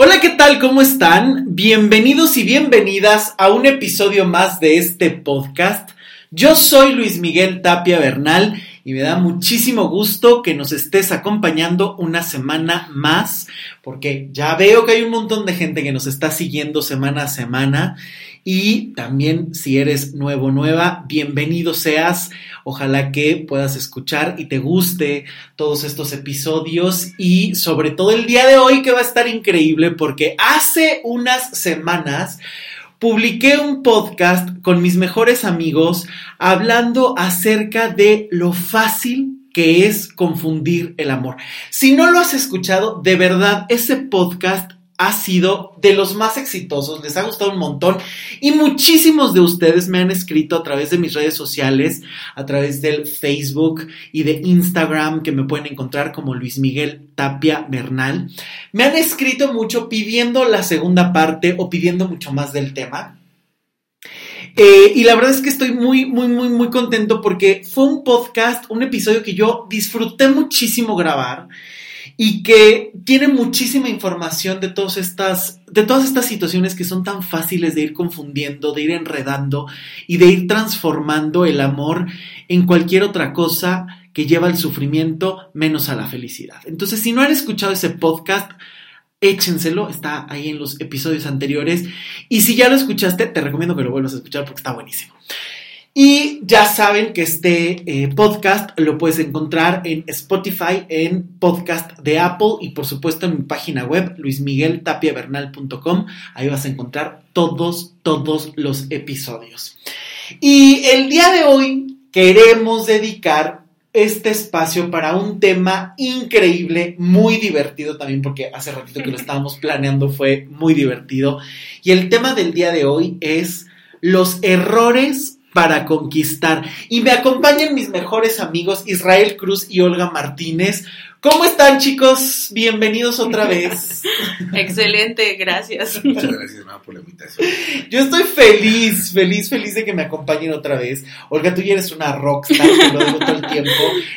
Hola, ¿qué tal? ¿Cómo están? Bienvenidos y bienvenidas a un episodio más de este podcast. Yo soy Luis Miguel Tapia Bernal y me da muchísimo gusto que nos estés acompañando una semana más, porque ya veo que hay un montón de gente que nos está siguiendo semana a semana y también si eres nuevo, nueva, bienvenido seas. Ojalá que puedas escuchar y te guste todos estos episodios y sobre todo el día de hoy que va a estar increíble porque hace unas semanas publiqué un podcast con mis mejores amigos hablando acerca de lo fácil que es confundir el amor. Si no lo has escuchado, de verdad, ese podcast ha sido de los más exitosos, les ha gustado un montón y muchísimos de ustedes me han escrito a través de mis redes sociales, a través del Facebook y de Instagram que me pueden encontrar como Luis Miguel Tapia Bernal. Me han escrito mucho pidiendo la segunda parte o pidiendo mucho más del tema. Eh, y la verdad es que estoy muy, muy, muy, muy contento porque fue un podcast, un episodio que yo disfruté muchísimo grabar y que tiene muchísima información de todas estas de todas estas situaciones que son tan fáciles de ir confundiendo, de ir enredando y de ir transformando el amor en cualquier otra cosa que lleva al sufrimiento menos a la felicidad. Entonces, si no han escuchado ese podcast, échenselo, está ahí en los episodios anteriores y si ya lo escuchaste, te recomiendo que lo vuelvas a escuchar porque está buenísimo. Y ya saben que este eh, podcast lo puedes encontrar en Spotify, en podcast de Apple y por supuesto en mi página web luismigueltapiavernal.com. Ahí vas a encontrar todos, todos los episodios. Y el día de hoy queremos dedicar este espacio para un tema increíble, muy divertido también, porque hace ratito que lo estábamos planeando fue muy divertido. Y el tema del día de hoy es los errores para conquistar. Y me acompañan mis mejores amigos Israel Cruz y Olga Martínez. ¿Cómo están chicos? Bienvenidos otra vez. Excelente, gracias. Muchas gracias, por la invitación. Yo estoy feliz, feliz, feliz de que me acompañen otra vez. Olga, tú ya eres una rockstar, te lo digo todo el tiempo.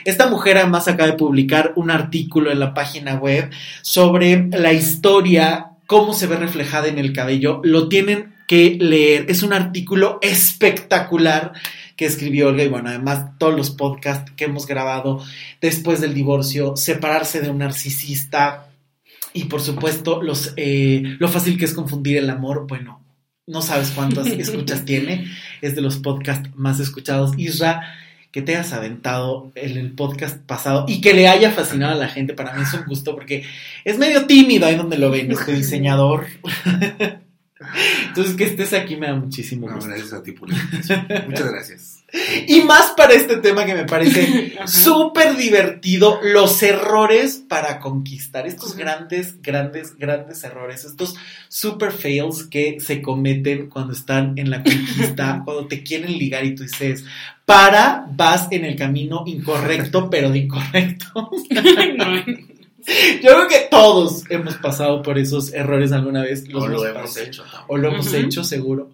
Esta mujer además acaba de publicar un artículo en la página web sobre la historia, cómo se ve reflejada en el cabello. Lo tienen que leer. Es un artículo espectacular que escribió Olga y bueno, además todos los podcasts que hemos grabado después del divorcio, separarse de un narcisista y por supuesto los, eh, lo fácil que es confundir el amor, bueno, no sabes cuántas escuchas tiene, es de los podcasts más escuchados. Isra, que te hayas aventado en el podcast pasado y que le haya fascinado a la gente, para mí es un gusto porque es medio tímido ahí donde lo ven, este diseñador. Entonces, que estés aquí me da muchísimo gusto. gracias a ti por Muchas gracias. Y más para este tema que me parece súper divertido, los errores para conquistar, estos grandes, grandes, grandes errores, estos super fails que se cometen cuando están en la conquista, cuando te quieren ligar y tú dices, para, vas en el camino incorrecto, pero de incorrecto. Yo creo que todos hemos pasado por esos errores alguna vez. o lo hemos hecho. O lo hemos hecho, seguro.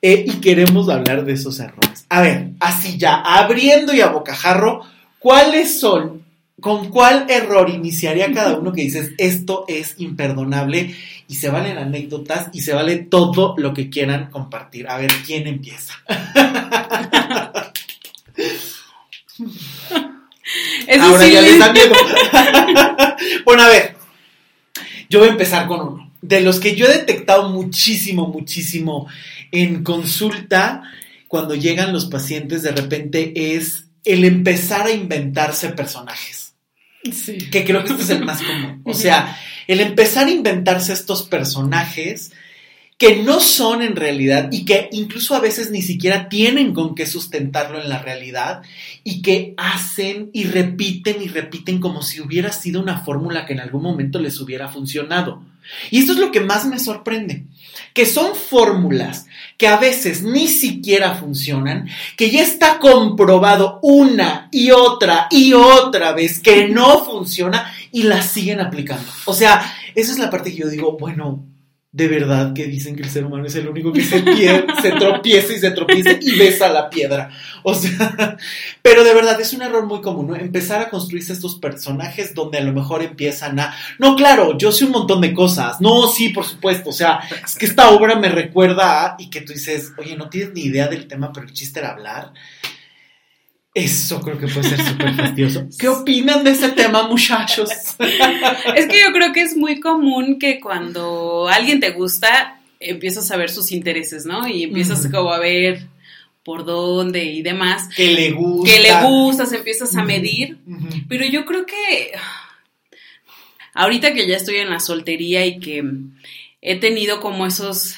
Eh, y queremos hablar de esos errores. A ver, así ya, abriendo y a bocajarro, ¿cuáles son, con cuál error iniciaría cada uno que dices, esto es imperdonable y se valen anécdotas y se vale todo lo que quieran compartir? A ver, ¿quién empieza? Ahora ya les da miedo. bueno, a ver. Yo voy a empezar con uno. De los que yo he detectado muchísimo, muchísimo en consulta, cuando llegan los pacientes, de repente es el empezar a inventarse personajes. Sí. Que creo que este es el más común. O sea, el empezar a inventarse estos personajes que no son en realidad y que incluso a veces ni siquiera tienen con qué sustentarlo en la realidad y que hacen y repiten y repiten como si hubiera sido una fórmula que en algún momento les hubiera funcionado. Y esto es lo que más me sorprende, que son fórmulas que a veces ni siquiera funcionan, que ya está comprobado una y otra y otra vez que no funciona y las siguen aplicando. O sea, esa es la parte que yo digo, bueno, de verdad que dicen que el ser humano es el único que se, pie- se tropieza y se tropieza y besa la piedra. O sea, pero de verdad es un error muy común, ¿no? Empezar a construirse estos personajes donde a lo mejor empiezan a, no, claro, yo sé un montón de cosas. No, sí, por supuesto. O sea, es que esta obra me recuerda a, y que tú dices, oye, no tienes ni idea del tema, pero el chiste era hablar. Eso creo que puede ser súper fastidioso. ¿Qué opinan de ese tema, muchachos? Es que yo creo que es muy común que cuando alguien te gusta, empiezas a ver sus intereses, ¿no? Y empiezas como a ver por dónde y demás. Que le gusta. Que le gustas, empiezas a medir. Pero yo creo que ahorita que ya estoy en la soltería y que he tenido como esos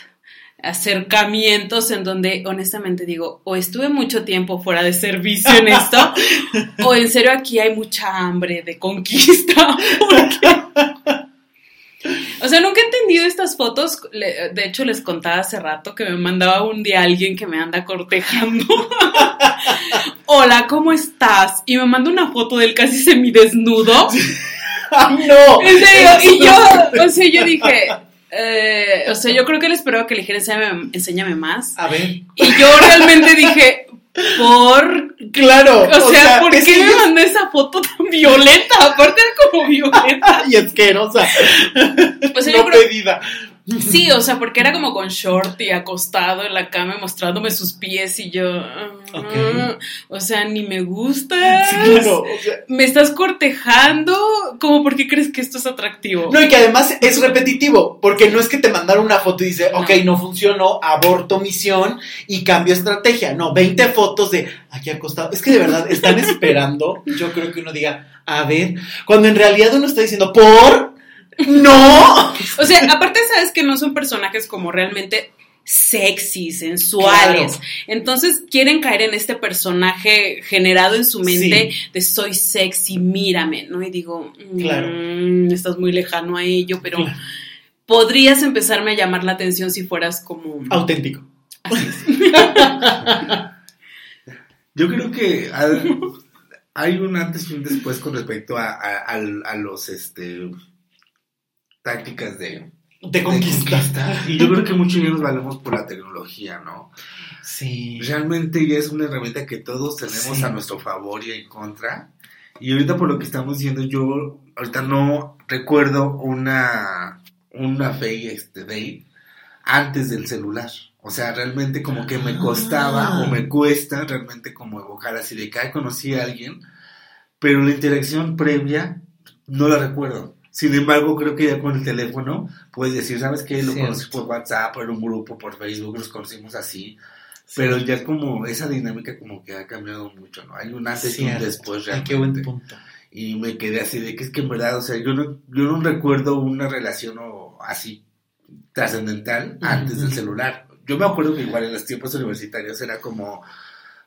acercamientos en donde honestamente digo, o estuve mucho tiempo fuera de servicio en esto, o en serio aquí hay mucha hambre de conquista. porque- O sea, nunca he entendido estas fotos. De hecho, les contaba hace rato que me mandaba un día alguien que me anda cortejando. Hola, ¿cómo estás? Y me manda una foto del casi semidesnudo. ¡Ay, no! En serio, y yo, o sea, yo dije, eh, o sea, yo creo que él esperaba que le dijera, enséñame, enséñame más. A ver. Y yo realmente dije, por, Claro. o sea, ¿por qué me mandó esa foto tan violenta? Aparte era como violenta. Y asquerosa. O sea, yo no creo, pedida. sí, o sea, porque era como con short y acostado en la cama y mostrándome sus pies y yo, ah, o sea, ni me gusta. Sí, claro. o sea, Me estás cortejando, ¿cómo por qué crees que esto es atractivo? No, y que además es repetitivo, porque no es que te mandaron una foto y dice, No. ok, no funcionó, aborto misión y cambio estrategia. No, 20 fotos de aquí acostado. Es que de verdad están esperando, yo creo que uno diga, a ver, cuando en realidad uno está diciendo, ¿por? ¡No! O sea, aparte sabes que no son personajes como realmente sexy, sensuales. Claro. Entonces quieren caer en este personaje generado en su mente de soy sexy, mírame, ¿no? Y digo, mm, Claro. estás muy lejano a ello, pero Claro. podrías empezarme a llamar la atención si fueras como... Auténtico. Así es. Yo creo que hay, hay un antes y un después con respecto a, a los este tácticas de, De de conquista. Y yo creo que muchos ya nos valemos por la tecnología, ¿no? Sí. Realmente ya es una herramienta que todos tenemos Sí. a nuestro favor y en contra. Y ahorita por lo que estamos diciendo, yo ahorita no recuerdo una, una fe este, date antes del celular. O sea, realmente como que me costaba Ah. o me cuesta realmente como evocar así de que "Ay, conocí a alguien, pero la interacción previa no la recuerdo. Sin embargo, creo que ya con el teléfono puedes decir, ¿sabes qué? Lo conocí por WhatsApp, por un grupo, por Facebook, los conocimos así. Pero ya como esa dinámica como que ha cambiado mucho, ¿no? Hay un antes y un después realmente. qué buen punto. Y me quedé así de que es que en verdad, o sea, yo no, yo no recuerdo una relación o así trascendental antes del celular. Yo me acuerdo que igual en los tiempos universitarios era como,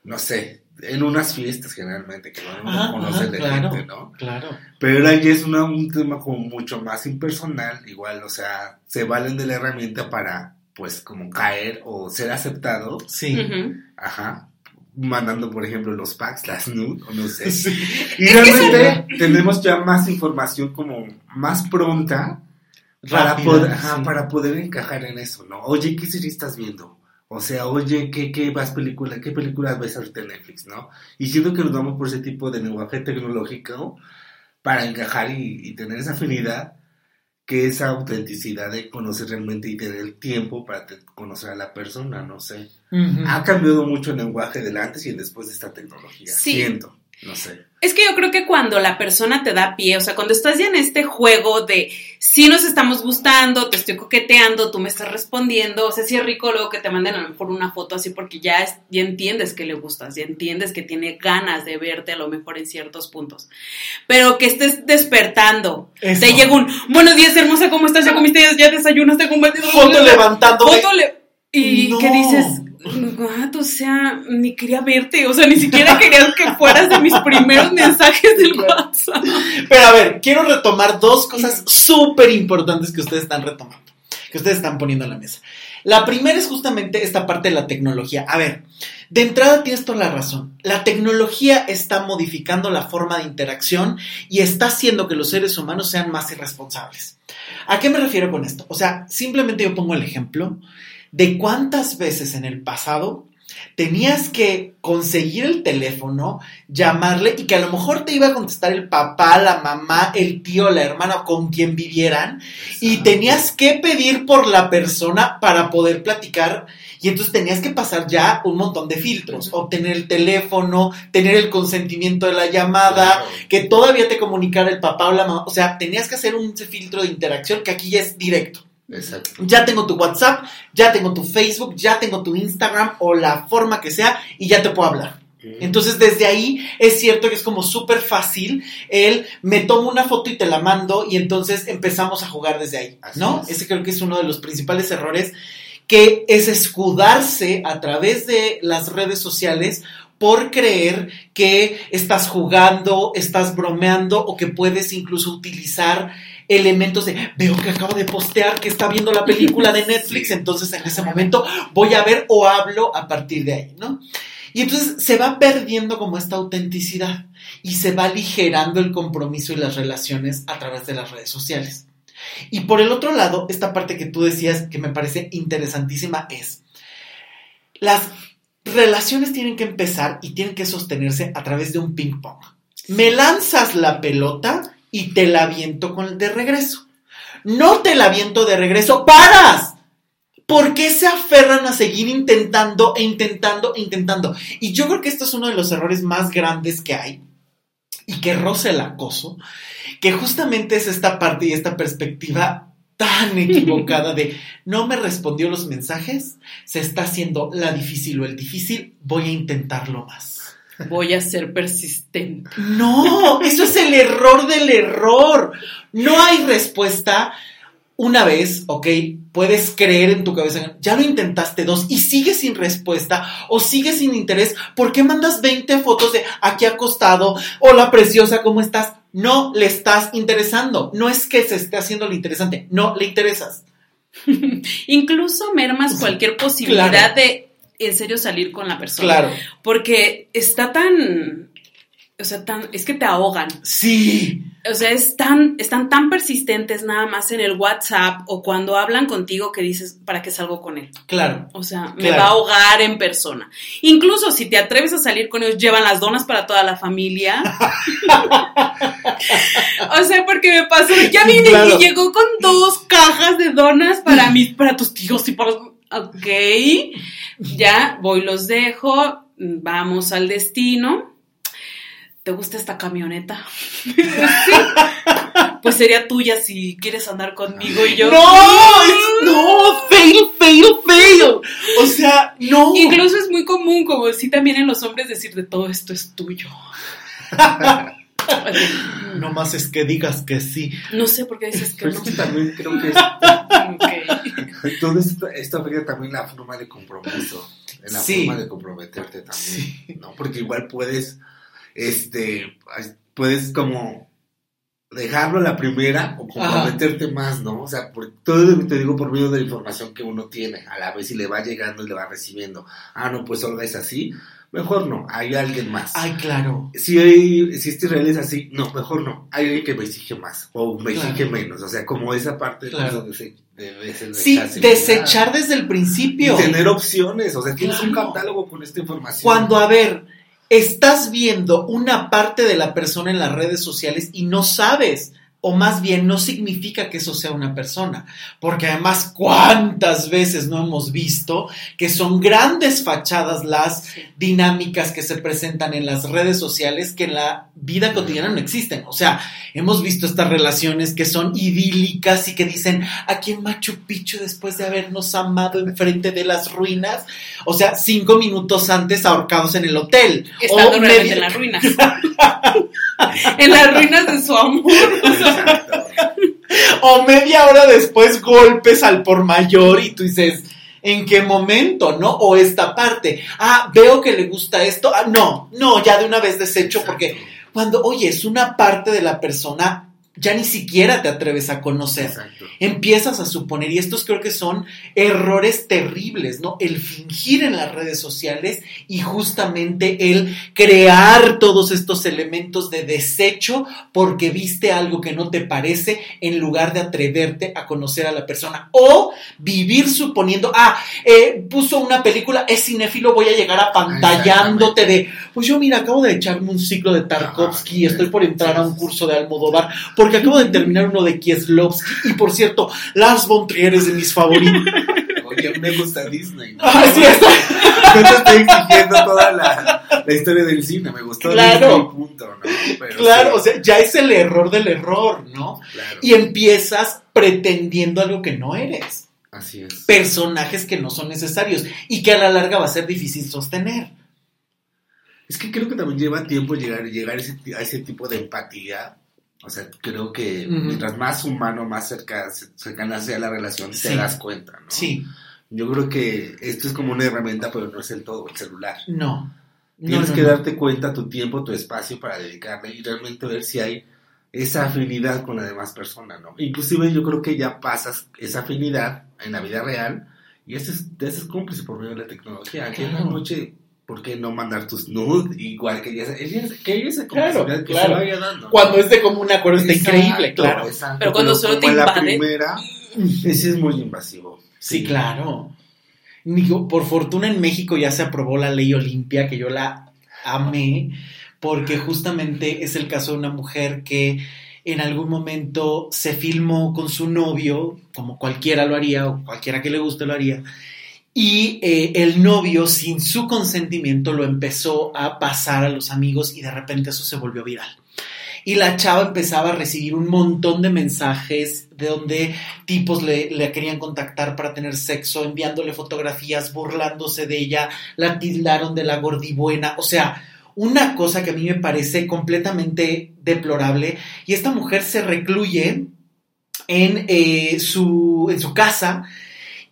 no sé, en unas fiestas generalmente, que no Ajá, conocen de claro. gente, ¿no? Claro. Pero ahora ya es una- un tema como mucho más impersonal, igual, o sea, se valen de la herramienta para, pues, como caer o ser aceptado, Sí. Ajá, mandando, por ejemplo, los packs, las nude, o no sé. Sí. Y realmente tenemos ya más información como más pronta para, poder, ajá, para poder encajar en eso, ¿no? Oye, ¿qué serie estás viendo? O sea, oye, ¿qué, qué vas película, qué películas ves ahorita en Netflix, no? Y siento que nos vamos por ese tipo de lenguaje tecnológico para encajar y, y tener esa afinidad, que esa autenticidad de conocer realmente y tener el tiempo para te- conocer a la persona, no sé. Ha cambiado mucho el lenguaje del antes y el después de esta tecnología. Sí. Siento, no sé. Es que yo creo que cuando la persona te da pie, o sea, cuando estás ya en este juego de si nos estamos gustando, te estoy coqueteando, tú me estás respondiendo, o sea, sí es rico luego que te manden a lo mejor una foto así porque ya, es- ya entiendes que le gustas, ya entiendes que tiene ganas de verte a lo mejor en ciertos puntos. Pero que estés despertando, Eso. te llega un buenos días, hermosa, ¿cómo estás? ¿Ya comiste? ¿Ya desayunaste? ¿Cómo Foto levantando. Foto le- Y No. que dices, "What? o sea, ni quería verte, o sea, ni siquiera querías que fueras de mis primeros mensajes del WhatsApp. Pero a ver, quiero retomar dos cosas súper importantes que ustedes están retomando. Que ustedes están poniendo en la mesa. La primera es justamente esta parte de la tecnología. A ver, de entrada tienes toda la razón. La tecnología está modificando la forma de interacción y está haciendo que los seres humanos sean más irresponsables. ¿A qué me refiero con esto? O sea, simplemente yo pongo el ejemplo de cuántas veces en el pasado tenías que conseguir el teléfono, llamarle y que a lo mejor te iba a contestar el papá, la mamá, el tío, la hermana con quien vivieran. Y tenías que pedir por la persona para poder platicar. Y entonces tenías que pasar ya un montón de filtros, obtener el teléfono, tener el consentimiento de la llamada, que todavía te comunicara el papá o la mamá, o sea, tenías que hacer un filtro de interacción que aquí ya es directo. Exacto. Ya tengo tu WhatsApp, ya tengo tu Facebook, ya tengo tu Instagram o la forma que sea y ya te puedo hablar. Entonces desde ahí es cierto que es como súper fácil el me tomo una foto y te la mando y entonces empezamos a jugar desde ahí, Así ¿no? es. Ese creo que es uno de los principales errores que es escudarse a través de las redes sociales por creer que estás jugando, estás bromeando o que puedes incluso utilizar elementos de veo que acabo de postear que está viendo la película de Netflix, entonces en ese momento voy a ver o hablo a partir de ahí, ¿no? Y entonces se va perdiendo como esta autenticidad y se va aligerando el compromiso y las relaciones a través de las redes sociales. Y por el otro lado, esta parte que tú decías que me parece interesantísima es, las relaciones tienen que empezar y tienen que sostenerse a través de un ping pong. Me lanzas la pelota y te la aviento con, de regreso. No te la aviento de regreso, paras. ¿Por qué se aferran a seguir intentando e intentando e intentando? Y yo creo que esto es uno de los errores más grandes que hay y que roza el acoso, que justamente es esta parte y esta perspectiva tan equivocada de no me respondió los mensajes, se está haciendo la difícil o el difícil, voy a intentarlo más. Voy a ser persistente. No, eso es el error del error. No hay respuesta. Una vez, ok, puedes creer en tu cabeza, ya lo intentaste dos y sigues sin respuesta o sigues sin interés, ¿por qué mandas 20 fotos de aquí acostado? Hola preciosa, ¿cómo estás? No le estás interesando. No es que se esté haciendo lo interesante, no le interesas. Incluso mermas cualquier posibilidad Claro. de en serio salir con la persona. Claro. Porque está tan. O sea, tan. Es que te ahogan. Sí. O sea, es tan, están tan persistentes nada más en el WhatsApp o cuando hablan contigo que dices, ¿para qué salgo con él? Claro. O sea, me va a ahogar en persona. Incluso si te atreves a salir con ellos, llevan las donas para toda la familia. o sea, porque me pasó, ya vine Claro. y llegó con dos cajas de donas para mí, para tus tíos y para... Ok, ya voy, los dejo, vamos al destino. ¿Te gusta esta camioneta? sí. Pues sería tuya si quieres andar conmigo y yo... No, no, fail, fail, fail. O sea, no. Incluso es muy común, como sí también en los hombres, decir de todo esto es tuyo. No más es que digas que sí. No sé por qué dices que Pero no. es que también creo que es, entonces esto, esto afecta también la forma de compromiso, la Sí. forma de comprometerte también, Sí. ¿no? Porque igual puedes, este, puedes como dejarlo a la primera o comprometerte más, ¿no? O sea, por, todo te digo por medio de la información que uno tiene, a la vez y le va llegando y le va recibiendo. Ah, no, pues Olga es así, mejor no, hay alguien más. Ay, claro. si, hay, si este Israel es así, no, mejor no. Hay alguien que me exige más o me Claro. exige menos. O sea, como esa parte Claro. de, de Sí, desechar desde el principio. Y tener opciones. O sea, tienes un catálogo con esta información. Cuando, a ver, estás viendo una parte de la persona en las redes sociales y no sabes, o más bien no significa que eso sea una persona, porque además cuántas veces no hemos visto que son grandes fachadas las dinámicas que se presentan en las redes sociales que en la vida cotidiana no existen. O sea, hemos visto estas relaciones que son idílicas y que dicen aquí en Machu Picchu después de habernos amado enfrente de las ruinas, o sea, cinco minutos antes ahorcados en el hotel. Estando O media- en las ruinas. en las ruinas de su amor. Exacto. o media hora después golpes al por mayor y tú dices, ¿en qué momento, no? O esta parte, ah, veo que le gusta esto, ah, no, no, ya de una vez desecho porque cuando, oye, es una parte de la persona, ya ni siquiera te atreves a conocer. Exacto. Empiezas a suponer, y estos creo que son errores terribles, ¿no? El fingir en las redes sociales y justamente el crear todos estos elementos de desecho porque viste algo que no te parece en lugar de atreverte a conocer a la persona. O vivir suponiendo, ah, eh, puso una película, es cinéfilo, voy a llegar apantallándote de, pues yo mira, acabo de echarme un ciclo de Tarkovsky y estoy por entrar a un curso de Almodóvar porque acabo de terminar uno de Kieslowski y por cierto, Lars von Trier es de mis favoritos. Oye, me gusta Disney. ¿no? Ah, sí, está. Te estoy exigiendo toda la, la historia del cine, me gustó Claro. Disney, punto, ¿no? Pero Claro, sí, o sea, ya es el error del error, ¿no? claro, Y empiezas pretendiendo algo que no eres. así es. Personajes que no son necesarios y que a la larga va a ser difícil sostener. Es que creo que también lleva tiempo llegar, llegar a, ese, a ese tipo de empatía. O sea, creo que mientras más humano, más cerca, cercana sea la relación, Sí. te das cuenta, ¿no? Sí, Yo creo que esto es como una herramienta, pero no es el todo, el celular. no. Tienes no, que darte cuenta tu tiempo, tu espacio para dedicarle y realmente ver si hay esa afinidad con la demás persona, ¿no? Inclusive yo creo que ya pasas esa afinidad en la vida real y ese es, ese es cómplice por medio de la tecnología. Que en la noche, ¿por qué no mandar tus nudes? Igual que ella, ella, que esa Claro, que claro. se vaya dando. Cuando es de común acuerdo está Exacto, increíble, claro. exacto, Pero cuando solo te la primera, ese es muy invasivo. Sí, claro. Digo, por fortuna en México ya se aprobó la ley Olimpia, que yo la amé, porque justamente es el caso de una mujer que en algún momento se filmó con su novio, como cualquiera lo haría, o cualquiera que le guste lo haría, y eh, el novio, sin su consentimiento, lo empezó a pasar a los amigos y de repente eso se volvió viral. Y la chava empezaba a recibir un montón de mensajes de donde tipos le, querían contactar para tener sexo, enviándole fotografías, burlándose de ella, la tildaron de la gordibuena, o sea, una cosa que a mí me parece completamente deplorable. Y esta mujer se recluye en, eh, su, en su casa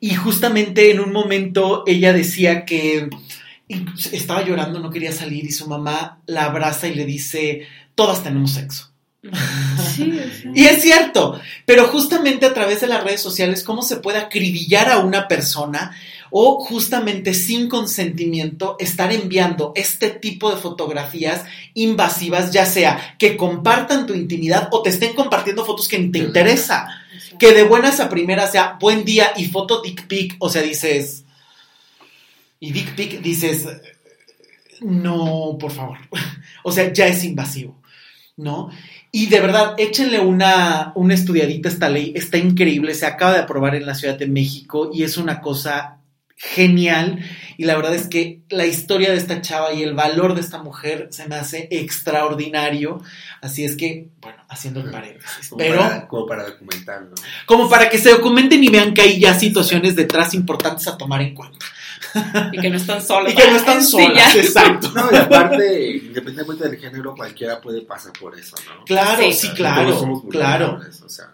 y justamente en un momento ella decía que estaba llorando, no quería salir y su mamá la abraza y le dice, todas tenemos sexo. Sí, sí. Y es cierto, pero justamente a través de las redes sociales, cómo se puede acribillar a una persona o justamente sin consentimiento estar enviando este tipo de fotografías invasivas, ya sea que compartan tu intimidad o te estén compartiendo fotos que ni te Claro. Que de buenas a primeras sea buen día y foto dick pic, o sea, dices... Y dick pic dices, no, por favor. O sea, ya es invasivo, ¿no? Y de verdad, échenle una, una estudiadita a esta ley, está increíble, se acaba de aprobar en la Ciudad de México y es una cosa genial. Y la verdad es que la historia de esta chava y el valor de esta mujer se me hace extraordinario. Así es que, bueno, haciendo el paréntesis. Como, Pero para, como para documentar, ¿no? como para que se documenten y vean que hay ya situaciones detrás importantes a tomar en cuenta. Y que no están solos. Y que no están solas, exacto. No, y aparte, independientemente del género, cualquiera puede pasar por eso, ¿no? Claro, Sí. sí, Todos claro, somos claro. O sea.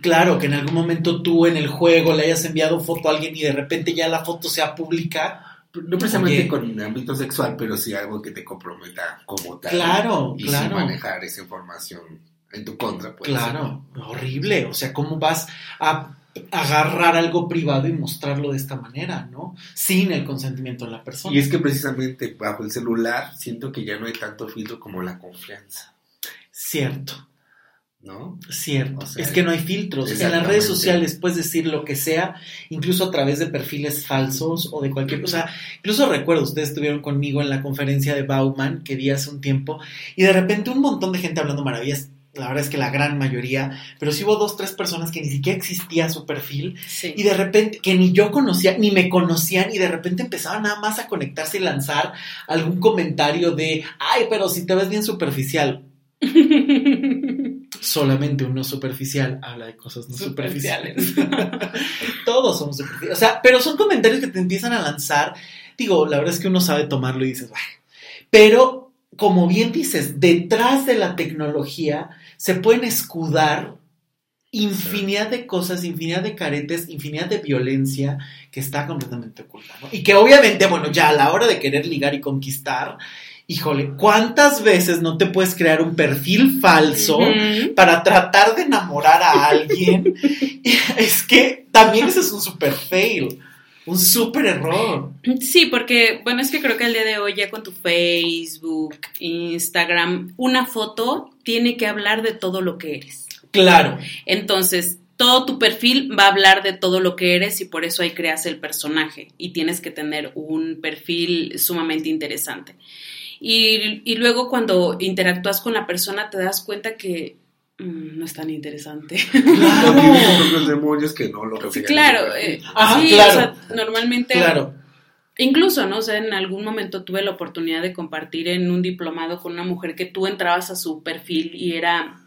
Claro, que en algún momento tú en el juego le hayas enviado foto a alguien y de repente ya la foto sea pública. No precisamente Oye. con ámbito sexual, pero sí algo que te comprometa como tal. Claro, y claro. manejar esa información en tu contra, pues. Claro, horrible. O sea, ¿cómo vas a agarrar algo privado y mostrarlo de esta manera, ¿no? Sin el consentimiento de la persona. Y es que precisamente bajo el celular siento que ya no hay tanto filtro como la confianza, Cierto, ¿no? cierto. O sea, es que no hay filtros. En las redes sociales puedes decir lo que sea, incluso a través de perfiles falsos o de cualquier cosa. Incluso recuerdo, ustedes estuvieron conmigo en la conferencia de Bauman que di hace un tiempo y de repente un montón de gente hablando maravillas. La verdad es que la gran mayoría, pero sí hubo dos, tres personas que ni siquiera existía su perfil Sí. y de repente, que ni yo conocía, ni me conocían, y de repente empezaban nada más a conectarse y lanzar algún comentario de, ay, pero si te ves bien superficial. Solamente uno superficial habla de cosas no superficiales. Todos somos superficiales. O sea, pero son comentarios que te empiezan a lanzar. Digo, la verdad es que uno sabe tomarlo y dices, "Ay". pero como bien dices, detrás de la tecnología se pueden escudar infinidad de cosas, infinidad de caretes, infinidad de violencia que está completamente oculta, ¿no? Y que obviamente, bueno, ya a la hora de querer ligar y conquistar, híjole, ¿cuántas veces no te puedes crear un perfil falso para tratar de enamorar a alguien? es que también ese es un super fail, un super error. Sí, porque, bueno, es que creo que el día de hoy ya con tu Facebook, Instagram, una foto tiene que hablar de todo lo que eres. Claro, Entonces, todo tu perfil va a hablar de todo lo que eres y por eso ahí creas el personaje y tienes que tener un perfil sumamente interesante. Y, y luego cuando interactúas con la persona te das cuenta que mm, no es tan interesante. Tiene claro, propios demonios que no lo Sí, reflejan. claro, eh, Ajá, sí, claro. o sea, normalmente claro. Incluso, ¿no? O sea, en algún momento tuve la oportunidad de compartir en un diplomado con una mujer que tú entrabas a su perfil y era,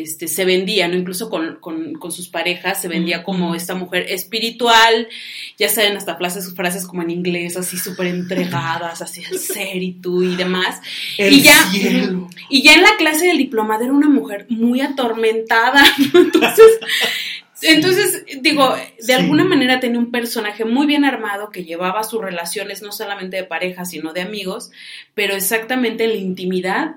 este, se vendía, ¿no? Incluso con, con, con sus parejas, se vendía como esta mujer espiritual, ya saben, hasta frases, frases como en inglés, así súper entregadas, así al ser y tú y demás. El y ya, cielo. y ya en la clase del diplomado era una mujer muy atormentada, ¿no? Entonces, entonces, digo, de Sí. alguna manera tenía un personaje muy bien armado que llevaba sus relaciones no solamente de pareja, sino de amigos, pero exactamente en la intimidad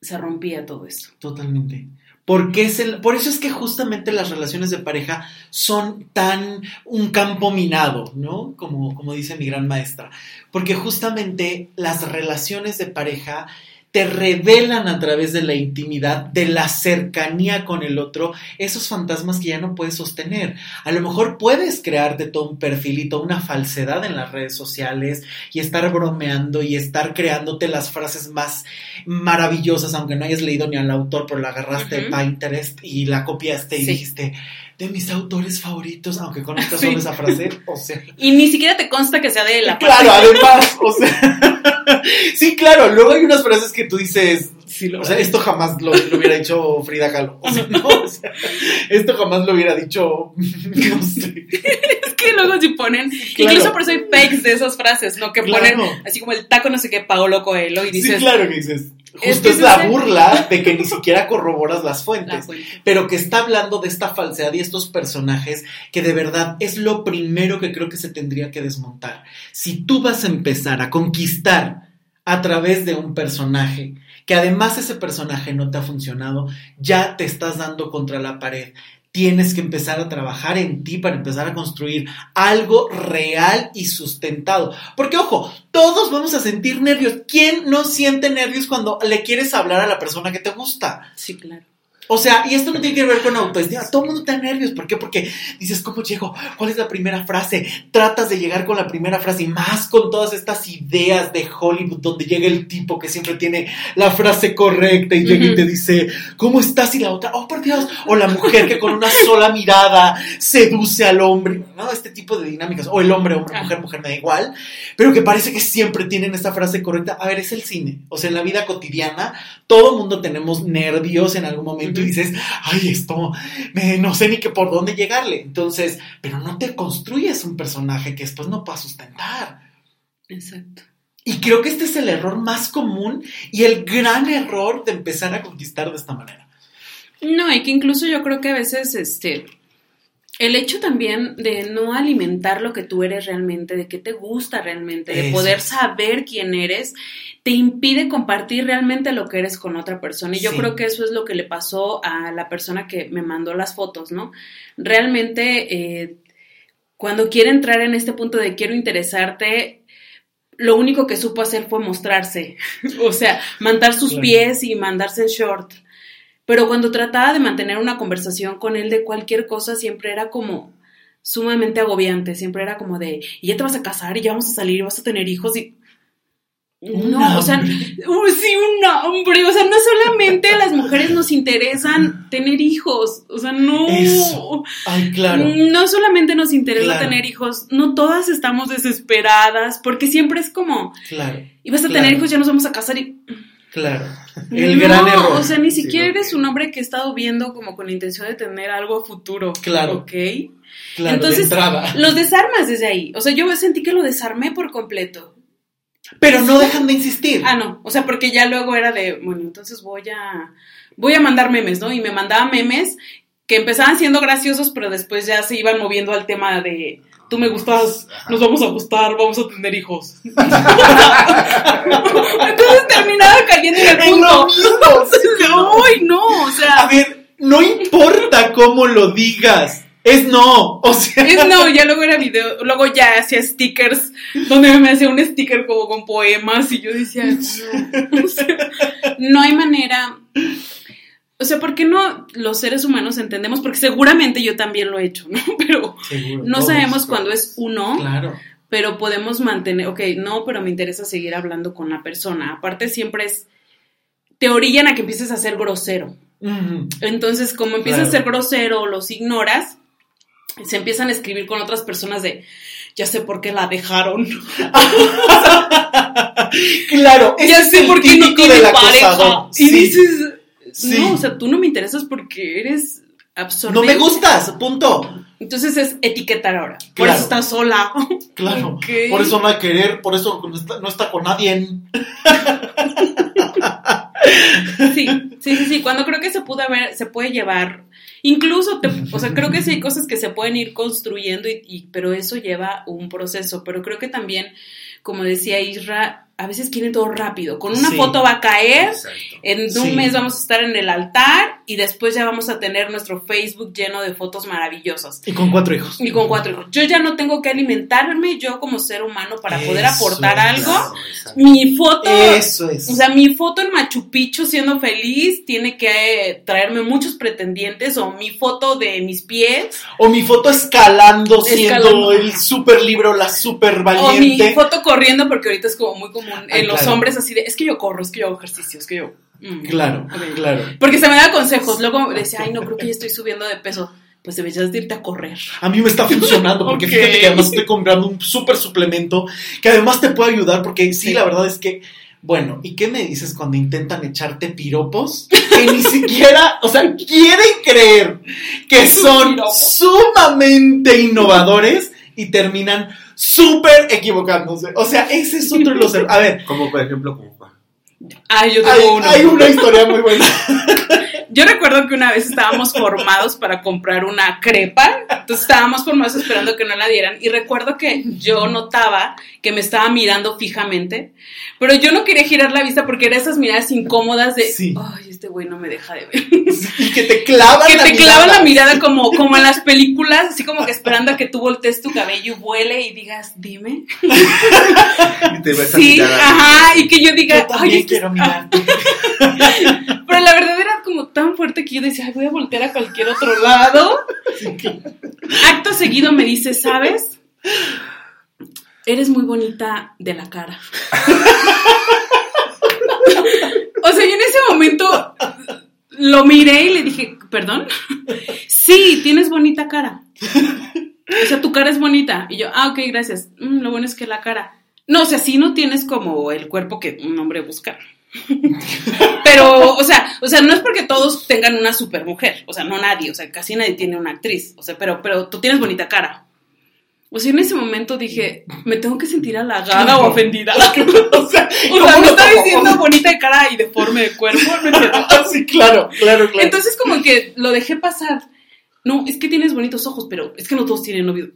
se rompía todo eso. Totalmente. Porque es el, por eso es que justamente las relaciones de pareja son tan un campo minado, ¿no? Como, como dice mi gran maestra. Porque justamente las relaciones de pareja te revelan a través de la intimidad, de la cercanía con el otro, esos fantasmas que ya no puedes sostener. A lo mejor puedes crearte todo un perfilito, una falsedad en las redes sociales y estar bromeando y estar creándote las frases más maravillosas, aunque no hayas leído ni al autor, pero la agarraste de Ujú. Pinterest y la copiaste y Sí. dijiste, de mis autores favoritos, aunque conozcas Sí. solo esa frase, o sea, Y ni siquiera te consta que sea de la Claro, además, o sea, sí, claro, luego hay unas frases que tú dices, sí, lo- o sea, esto jamás lo, lo hubiera dicho Frida Kahlo, o sea, no, o sea, esto jamás lo hubiera dicho, no sé, Es que luego si ponen, claro. incluso por eso hay fakes de esas frases, ¿no? Que Claro. ponen así como el taco no sé qué, Paolo Coelho, y dices, sí, claro que dices, Es justo que es, la burla de que ni siquiera corroboras las la fuentes. fuente. pero que está hablando de esta falsedad y estos personajes que de verdad es lo primero que creo que se tendría que desmontar. Si tú vas a empezar a conquistar a través de un personaje, que además ese personaje no te ha funcionado, ya te estás dando contra la pared. Tienes que empezar a trabajar en ti para empezar a construir algo real y sustentado. Porque, ojo, todos vamos a sentir nervios. ¿Quién no siente nervios cuando le quieres hablar a la persona que te gusta? Sí, claro. O sea, y esto no tiene que ver con autoestima. Todo el mundo está nervios. ¿Por qué? Porque dices, ¿cómo llego? ¿Cuál es la primera frase? Tratas de llegar con la primera frase y más con todas estas ideas de Hollywood donde llega el tipo que siempre tiene la frase correcta y llega y te dice, ¿cómo estás? Y la otra, oh, por Dios. O la mujer que con una sola mirada seduce al hombre. ¿No? Este tipo de dinámicas. O el hombre, hombre, mujer, mujer, me da igual. Pero que parece que siempre tienen esta frase correcta. A ver, es el cine. O sea, en la vida cotidiana, todo mundo tenemos nervios en algún momento y Ujú. dices, ay, esto, me- no sé ni que por dónde llegarle. Entonces, pero no te construyes un personaje que después no puedas sustentar. Exacto. Y creo que este es el error más común y el gran error de empezar a conquistar de esta manera. No, y que incluso yo creo que a veces, este, el hecho también de no alimentar lo que tú eres realmente, de qué te gusta realmente, de Eso. poder saber quién eres, te impide compartir realmente lo que eres con otra persona. Y yo Sí. creo que eso es lo que le pasó a la persona que me mandó las fotos, ¿no? Realmente, eh, cuando quiere entrar en este punto de quiero interesarte, lo único que supo hacer fue mostrarse, o sea, mandar sus Claro. pies y mandarse en short. Pero cuando trataba de mantener una conversación con él de cualquier cosa, siempre era como sumamente agobiante, siempre era como de, y ya te vas a casar y ya vamos a salir y vas a tener hijos y... No, o sea, sí, un hombre, o sea, no solamente a las mujeres nos interesan tener hijos, o sea, no. Eso. Ay, claro. No solamente nos interesa Claro. tener hijos, no todas estamos desesperadas, porque siempre es como, Claro, y vas a Claro. tener hijos, ya nos vamos a casar y... claro. El No, gran error. O sea, ni siquiera eres un hombre que ha estado viendo como con la intención de tener algo futuro. Claro. ¿Ok? claro, entonces, de. Los desarmas desde ahí. O sea, yo sentí que lo desarmé por completo. Pero no dejan de insistir. Ah, no. O sea, porque ya luego era de, bueno, entonces voy a. Voy a mandar memes, ¿no? Y me mandaba memes que empezaban siendo graciosos, pero después ya se iban moviendo al tema de, tú me gustas, nos vamos a gustar, vamos a tener hijos. Entonces terminaba cayendo en el punto. Ay, no, o A sea, ver, no importa cómo lo digas, es no. O sea, es no, ya luego era video, luego ya hacía stickers, donde me hacía un sticker como con poemas y yo decía, no, o sea, no hay manera. O sea, ¿por qué no los seres humanos entendemos? Porque seguramente yo también lo he hecho, ¿no? Pero Seguro, no todos, sabemos cuándo es uno, Claro. pero podemos mantener, ok, no, pero me interesa seguir hablando con la persona. Aparte siempre es, te orillan a que empieces a ser grosero. Entonces, como empiezas Claro. a ser grosero los ignoras, se empiezan a escribir con otras personas de, ya sé por qué la dejaron. Claro, ya sé por qué no tiene pareja. Y Sí. dices, Sí. no, o sea, tú no me interesas porque eres absorbente. No me gustas, punto. Entonces es etiquetar ahora. Por eso estás sola. Claro. Por eso no hay querer, por eso no está, no está con nadie. Sí, sí, sí, sí. Cuando creo que se pudo haber, se puede llevar. Incluso, te- o sea, creo que sí hay cosas que se pueden ir construyendo, y, y- pero eso lleva un proceso. Pero creo que también, como decía Isra, a veces quieren todo rápido. Con una Sí. foto va a caer, Exacto. en un Sí. mes vamos a estar en el altar y después ya vamos a tener nuestro Facebook lleno de fotos maravillosas. Y con cuatro hijos. Y con cuatro hijos. Yo ya no tengo que alimentarme yo como ser humano para poder aportar algo. Claro. Mi foto Eso es. o sea, mi foto en Machu Picchu siendo feliz tiene que eh, traerme muchos pretendientes o mi foto de mis pies o mi foto escalando, siendo el super libro, la super o mi valiente. foto corriendo porque ahorita es como muy común en los claro. hombres así de, es que yo corro, es que yo hago ejercicio, es que yo... mm". Claro, claro. Porque se me da consejos, luego decía, ay no, creo que ya estoy subiendo de peso, pues deberías de irte a correr. A mí me está funcionando porque fíjate que además estoy comprando un súper suplemento que además te puede ayudar porque sí, Sí. la verdad es que, bueno, ¿y qué me dices cuando intentan echarte piropos que ni siquiera, o sea, quieren creer que son sumamente innovadores y terminan súper equivocándose? O sea, ese es otro de los... A ver, Como por ejemplo, como Ay, yo hay, tengo uno. hay una historia muy buena. Yo recuerdo que una vez estábamos formados para comprar una crepa, entonces estábamos formados esperando que no la dieran y recuerdo que yo notaba que me estaba mirando fijamente, pero yo no quería girar la vista porque eran esas miradas incómodas de, Sí. ay, este güey no me deja de ver. Y que te clavan que la te mirada. clavan la mirada como, como en las películas, así como que esperando a que tú voltees tu cabello y vuele y digas, dime. Y te ves a Sí, mirar a- ajá, y que yo diga, Yo ay, este- quiero mirarte. Pero la verdad era como tan fuerte que yo decía, "Ay, voy a voltear a cualquier otro lado. Acto seguido me dice, ¿sabes? Eres muy bonita de la cara. o sea, yo en ese momento lo miré y le dije, ¿perdón? Sí, tienes bonita cara. O sea, tu cara es bonita. Y yo, ah, ok, gracias. "Mm, lo bueno es que la cara. No, o sea, sí no tienes como el cuerpo que un hombre busca. Pero, o sea, o sea, no es porque todos tengan una super mujer, o sea, no nadie, o sea, casi nadie tiene una actriz, o sea, pero, pero tú tienes bonita cara. O sea, en ese momento dije, me tengo que sentir halagada o ofendida. o sea, O ¿cómo sea, me está diciendo bonita de cara y deforme de cuerpo, no sí, claro, claro, claro. Entonces como que lo dejé pasar. No, es que tienes bonitos ojos, pero es que no todos tienen novio.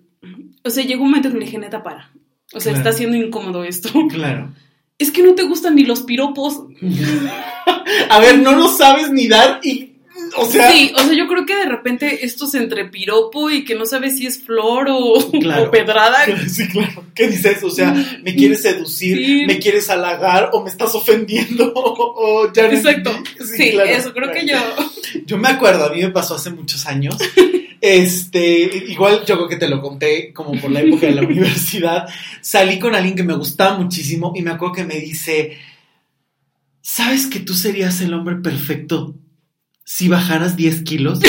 O sea, llegó un momento en que le dije, neta, para. O sea, Claro. está siendo incómodo esto. Claro. Es que no te gustan ni los piropos. A ver, no lo sabes ni dar y. O sea. Sí, o sea, yo creo que de repente esto es entre piropo y que no sabes si es flor o, Claro. o pedrada. Sí, claro. ¿Qué dices? O sea, ¿me quieres seducir? Sí. ¿Me quieres halagar? ¿O me estás ofendiendo? ¿O ya Exacto. entendí? Sí, claro, eso creo claro. que yo. Yo me acuerdo, a mí me pasó hace muchos años. Este, igual yo creo que te lo conté como por la época de la universidad. Salí con alguien que me gustaba muchísimo y me acuerdo que me dice, ¿sabes que tú serías el hombre perfecto si bajaras 10 kilos?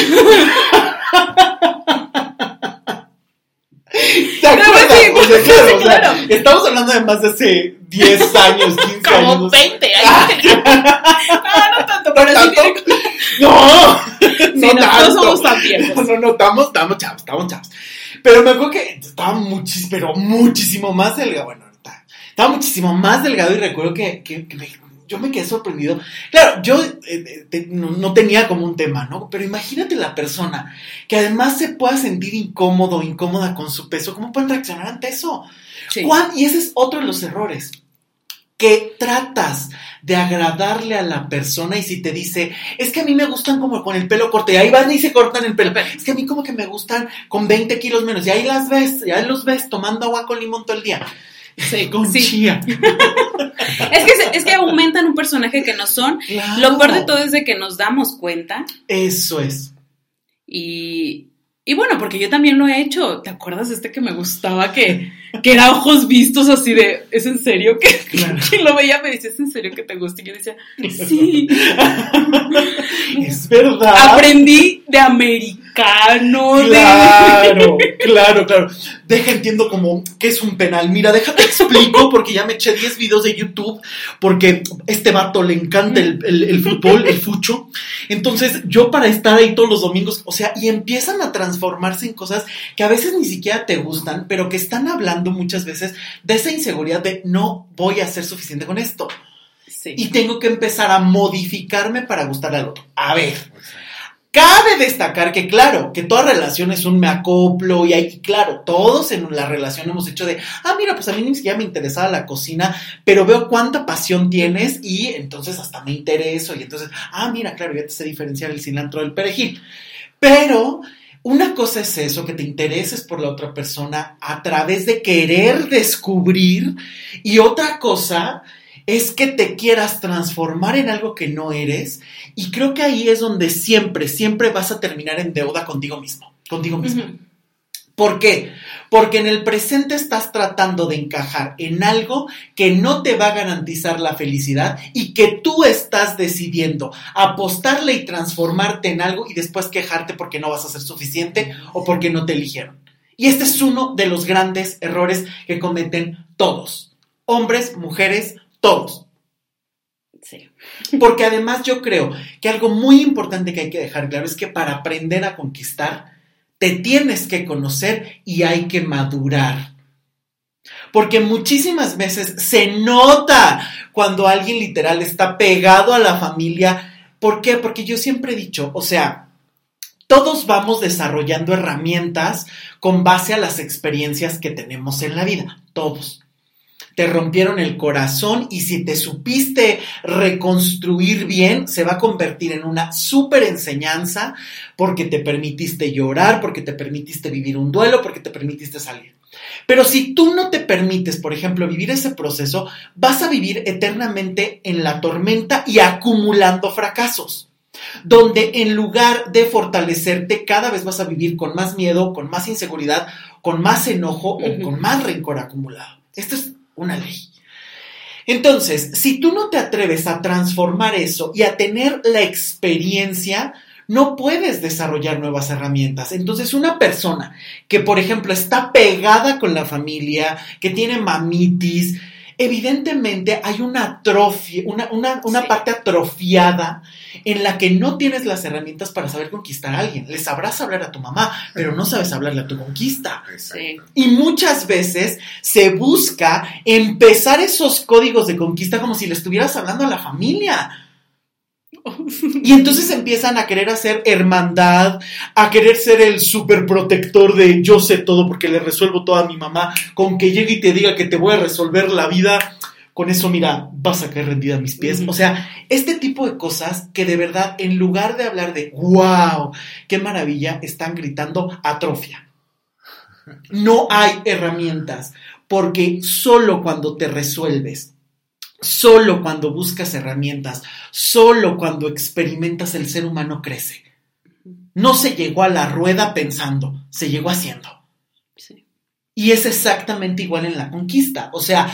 ¿Te acuerdas? sí, O sea, claro, o sea, claro. estamos hablando de más de hace 10 años, 15 Como años. 20 años. no, no tanto, pero sí ¿Tanto? tiene No, Sí, no nosotros tanto. somos tan viejos. No, no, no, estamos, estamos chavos, estamos chavos. Pero me acuerdo que estaba muchísimo, pero muchísimo más delgado. Bueno, ahorita, estaba muchísimo más delgado y recuerdo que, que- que me, yo me quedé sorprendido. Claro, yo eh, eh, no, no, tenía como un tema, ¿no? Pero imagínate la persona que además se pueda sentir incómodo, incómoda con su peso, ¿cómo pueden reaccionar ante eso? Sí. Juan, y ese es otro de los errores, que tratas de agradarle a la persona y si te dice, es que a mí me gustan como con el pelo corto, y ahí van y se cortan el pelo, es que a mí como que me gustan con 20 kilos menos, y ahí las ves, ya los ves tomando agua con limón todo el día. Sí, con sí. chía. Es que, es que aumentan un personaje que no son. Claro. Lo peor de todo es de que nos damos cuenta Eso es. y, y bueno, porque yo también lo he hecho. ¿Te acuerdas de este que me gustaba que, que era ojos vistos así de, ¿es en serio? Que, Claro. lo veía me decía, ¿es en serio que te gusta? Y yo decía, sí. Es verdad. Aprendí de americano, de... Claro, claro, claro. Deja, entiendo como que es un penal. Mira, déjate explico porque ya me eché 10 videos de YouTube porque este vato le encanta el, el- el fútbol, el fucho. Entonces, yo para estar ahí todos los domingos, o sea, y empiezan a transformarse en cosas que a veces ni siquiera te gustan, pero que están hablando muchas veces de esa inseguridad de no voy a ser suficiente con esto. Sí. Y tengo que empezar a modificarme para gustarle al otro. A ver, Cabe destacar que, claro, que toda relación es un me acoplo y hay, claro, todos en la relación hemos hecho de, ah, mira, pues a mí ni siquiera me interesaba la cocina, pero veo cuánta pasión tienes y entonces hasta me intereso y entonces, ah, mira, claro, ya te sé diferenciar el cilantro del perejil. Pero una cosa es eso, que te intereses por la otra persona a través de querer descubrir y otra cosa es que te quieras transformar en algo que no eres y creo que ahí es donde siempre, siempre vas a terminar en deuda contigo mismo, contigo mismo. ¿Por qué? Porque en el presente estás tratando de encajar en algo que no te va a garantizar la felicidad y que tú estás decidiendo apostarle y transformarte en algo y después quejarte porque no vas a ser suficiente o porque no te eligieron. Y este es uno de los grandes errores que cometen todos, hombres, mujeres, todos. Sí. Porque además yo creo que algo muy importante que hay que dejar claro es que para aprender a conquistar, te tienes que conocer y hay que madurar. Porque muchísimas veces se nota cuando alguien literal está pegado a la familia. ¿Por qué? Porque yo siempre he dicho, o sea, todos vamos desarrollando herramientas con base a las experiencias que tenemos en la vida. Todos te rompieron el corazón y si te supiste reconstruir bien, se va a convertir en una súper enseñanza porque te permitiste llorar, porque te permitiste vivir un duelo, porque te permitiste salir. Pero si tú no te permites, por ejemplo, vivir ese proceso, vas a vivir eternamente en la tormenta y acumulando fracasos donde en lugar de fortalecerte, cada vez vas a vivir con más miedo, con más inseguridad, con más enojo o con más rencor acumulado. Esto es una ley. Entonces, si tú no te atreves a transformar eso y a tener la experiencia, no puedes desarrollar nuevas herramientas. Entonces, una persona que, por ejemplo, está pegada con la familia, que tiene mamitis, evidentemente hay una atrofia, una, una, una Sí. parte atrofiada en la que no tienes las herramientas para saber conquistar a alguien. Le sabrás hablar a tu mamá, pero no sabes hablarle a tu conquista. Sí. Y muchas veces se busca empezar esos códigos de conquista como si le estuvieras hablando a la familia. Y entonces empiezan a querer hacer hermandad, a querer ser el superprotector de yo sé todo porque le resuelvo todo a mi mamá, con que llegue y te diga que te voy a resolver la vida, con eso mira, vas a caer rendida a mis pies. O sea, este tipo de cosas que de verdad, en lugar de hablar de wow, qué maravilla, están gritando atrofia. No hay herramientas, porque solo cuando te resuelves, solo cuando buscas herramientas, solo cuando experimentas el ser humano crece. No se llegó a la rueda pensando, se llegó haciendo. Sí. Y es exactamente igual en la conquista. O sea,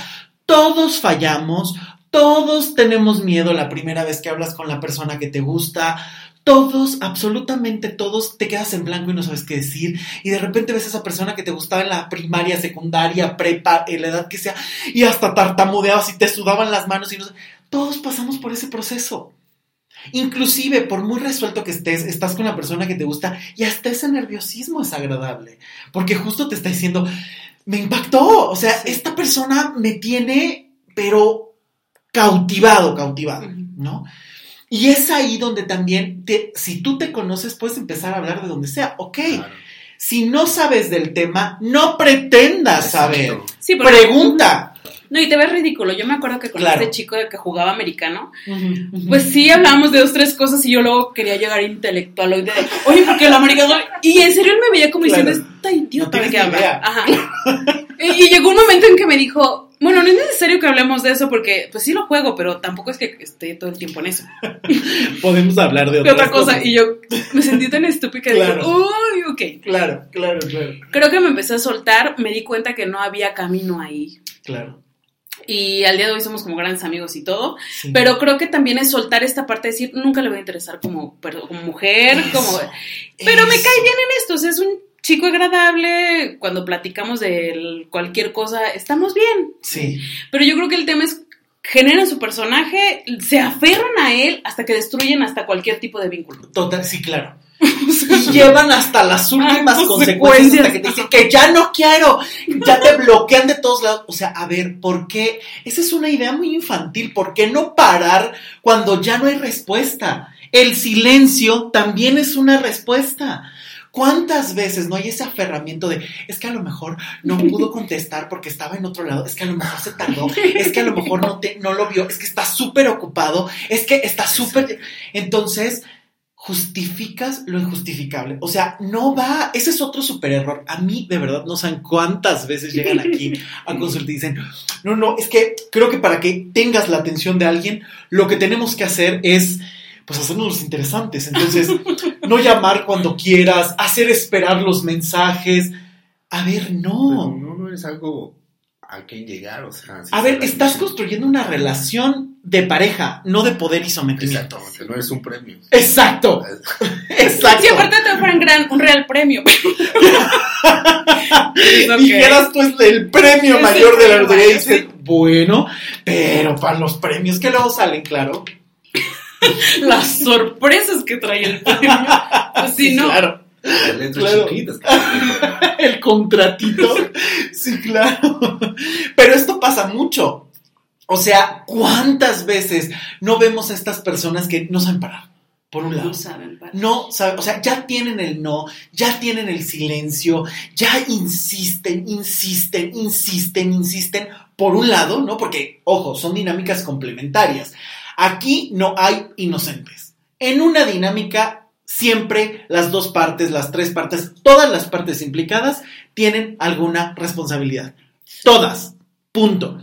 todos fallamos, todos tenemos miedo la primera vez que hablas con la persona que te gusta, todos, absolutamente todos, te quedas en blanco y no sabes qué decir. Y de repente ves a esa persona que te gustaba en la primaria, secundaria, prepa, en la edad que sea, y hasta tartamudeabas y te sudaban las manos y no Todos pasamos por ese proceso. Inclusive, por muy resuelto que estés, estás con la persona que te gusta y hasta ese nerviosismo es agradable. Porque justo te está diciendo, me impactó. O sea, esta persona me tiene, pero cautivado, cautivado. ¿no? Y es ahí donde también, te- si tú te conoces, puedes empezar a hablar de donde sea. Ok, Claro. si no sabes del tema, no pretendas saber. Sí, porque- Pregunta. No, y te ves ridículo. Yo me acuerdo que con Claro. este chico de que jugaba americano, pues sí hablábamos de dos, tres cosas y yo luego quería llegar intelectual hoy de, oye, porque el americano... Y en serio él me veía como Claro. diciendo, esta idiota No de tienes qué ni habla. Ajá. Y, y llegó un momento en que me dijo, bueno, no es necesario que hablemos de eso porque, pues sí lo juego, pero tampoco es que esté todo el tiempo en eso. Podemos hablar de De otra cosa. Y yo me sentí tan estúpida que Claro. dije, uy, ok. Claro, claro, claro. Creo que me empecé a soltar, me di cuenta que no había camino ahí. Claro. Y al día de hoy somos como grandes amigos y todo. sí. Pero creo que también es soltar esta parte de decir, nunca le voy a interesar como, como mujer, Eso, como... Pero me cae bien en esto, o sea, es un chico agradable, cuando platicamos de cualquier cosa, estamos bien. Sí. Pero yo creo que el tema es, generan su personaje, se aferran a él hasta que destruyen hasta cualquier tipo de vínculo. Total, sí, claro. Y llevan hasta las últimas Ah, consecuencias consecuencias. hasta que te dicen que ya no quiero, ya te bloquean de todos lados. O sea, a ver, ¿por qué? Esa es una idea muy infantil. ¿Por qué no parar cuando ya no hay respuesta? El silencio también es una respuesta. ¿Cuántas veces no hay ese aferramiento de, es que a lo mejor no pudo contestar porque estaba en otro lado, es que a lo mejor se tardó, es que a lo mejor no, te, no lo vio, es que está súper ocupado, es que está súper... Entonces, justificas lo injustificable. O sea, no va, ese es otro super error. A mí, de verdad, no saben cuántas veces llegan aquí a consulta y dicen, no, no, es que creo que para que tengas la atención de alguien, lo que tenemos que hacer es, pues, hacernos los interesantes. Entonces, no llamar cuando quieras, hacer esperar los mensajes. A ver, Pero no. no, no es algo a quien llegar, o sea. A ver, estás construyendo una relación de pareja, no de poder y sometimiento. Exactamente, no es un premio. Exacto, exacto. Sí, aparte te ofrecen gran, un real premio. Dijeras tú es el premio mayor de la lotería y dices, bueno, pero para los premios que luego salen, claro. Las sorpresas que trae el premio. Sí, no. Claro. Claro. El contratito. Sí, claro. Pero esto pasa mucho. O sea, ¿cuántas veces no vemos a estas personas que no saben parar? Por un lado. No saben, para. No saben, o sea, ya tienen el no, ya tienen el silencio, ya insisten, insisten, insisten, insisten, por un lado, ¿no? Porque, ojo, son dinámicas complementarias. Aquí no hay inocentes. En una dinámica, siempre las dos partes, las tres partes, todas las partes implicadas tienen alguna responsabilidad. Todas. Punto.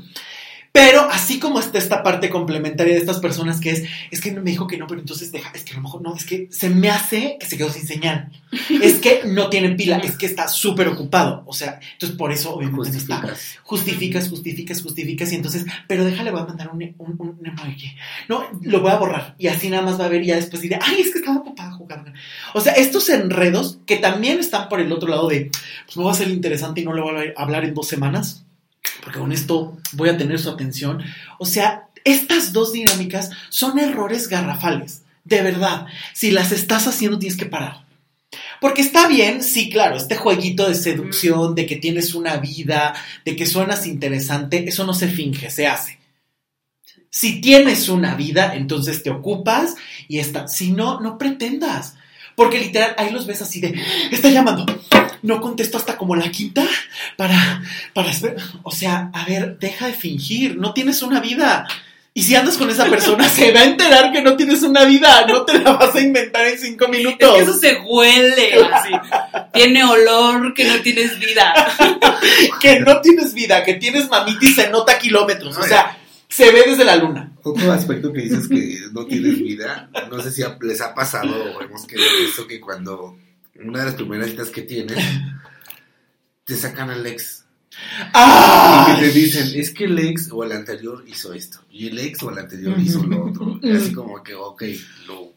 Pero así como está esta parte complementaria de estas personas que es, es que me dijo que no, pero entonces deja, es que a lo mejor no, es que se me hace que se quedó sin señal. Es que no tiene pila, es que está súper ocupado. O sea, entonces por eso obviamente no está. Justificas. Justificas, justificas, justificas y entonces, pero déjale, voy a mandar un, un, un emoji. No, lo voy a borrar y así nada más va a ver y ya después diré, ay, es que estaba ocupada jugando. O sea, estos enredos que también están por el otro lado de, pues me va a ser interesante y no le voy a hablar en dos semanas, porque con esto voy a tener su atención. O sea, estas dos dinámicas son errores garrafales, de verdad. Si las estás haciendo tienes que parar. Porque está bien, sí, claro, este jueguito de seducción, de que tienes una vida, de que suenas interesante, eso no se finge, se hace. Si tienes una vida, entonces te ocupas y está. Si no, no pretendas. Porque literal, ahí los ves así de, está llamando. No contesto hasta como la quinta para, para, o sea, a ver, deja de fingir, no tienes una vida. Y si andas con esa persona, se va a enterar que no tienes una vida, no te la vas a inventar en cinco Es minutos. que eso se huele así. Tiene olor que no tienes vida. que no tienes vida, que tienes mamitis se nota kilómetros. O sea, se ve desde la luna. Otro aspecto que dices que no tienes vida, no sé si les ha pasado o hemos querido eso que cuando una de las primeras citas que tienes te sacan al ex y que te dicen es que el ex o el anterior hizo esto y el ex o el anterior hizo lo otro y así como que ok lo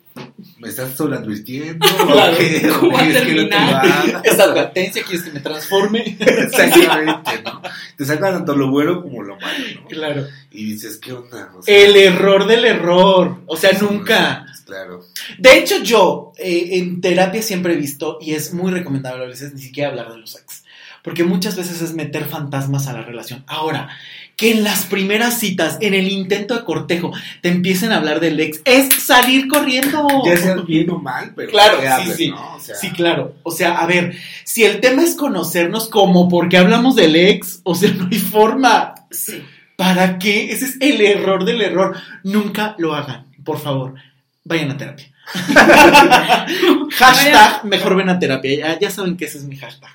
me estás sobreadvirtiendo Claro. o qué? ¿O ¿Cómo va a quieres que no te? Esa advertencia, quieres que me transforme. Exactamente, ¿no? Te sacan tanto lo bueno como lo malo, ¿no? Claro. Y dices, ¿qué onda? O sea, El error del error. O sea, Sí, nunca. Claro. De hecho, yo eh, en terapia siempre he visto, y es muy recomendable a veces ni siquiera hablar de los ex, porque muchas veces es meter fantasmas a la relación. Ahora, que en las primeras citas, en el intento de cortejo, te empiecen a hablar del ex, es salir corriendo. Ya sea bien o mal, pero Claro, sí, hables, sí. ¿no? O sea, Sí, claro. O sea, a ver, si el tema es conocernos como porque hablamos del ex, o sea, no hay forma. Sí. ¿Para qué? Ese es el error del error. Nunca lo hagan, por favor. Vayan a terapia. hashtag mejor ven a terapia. Ya, ya saben que ese es mi hashtag.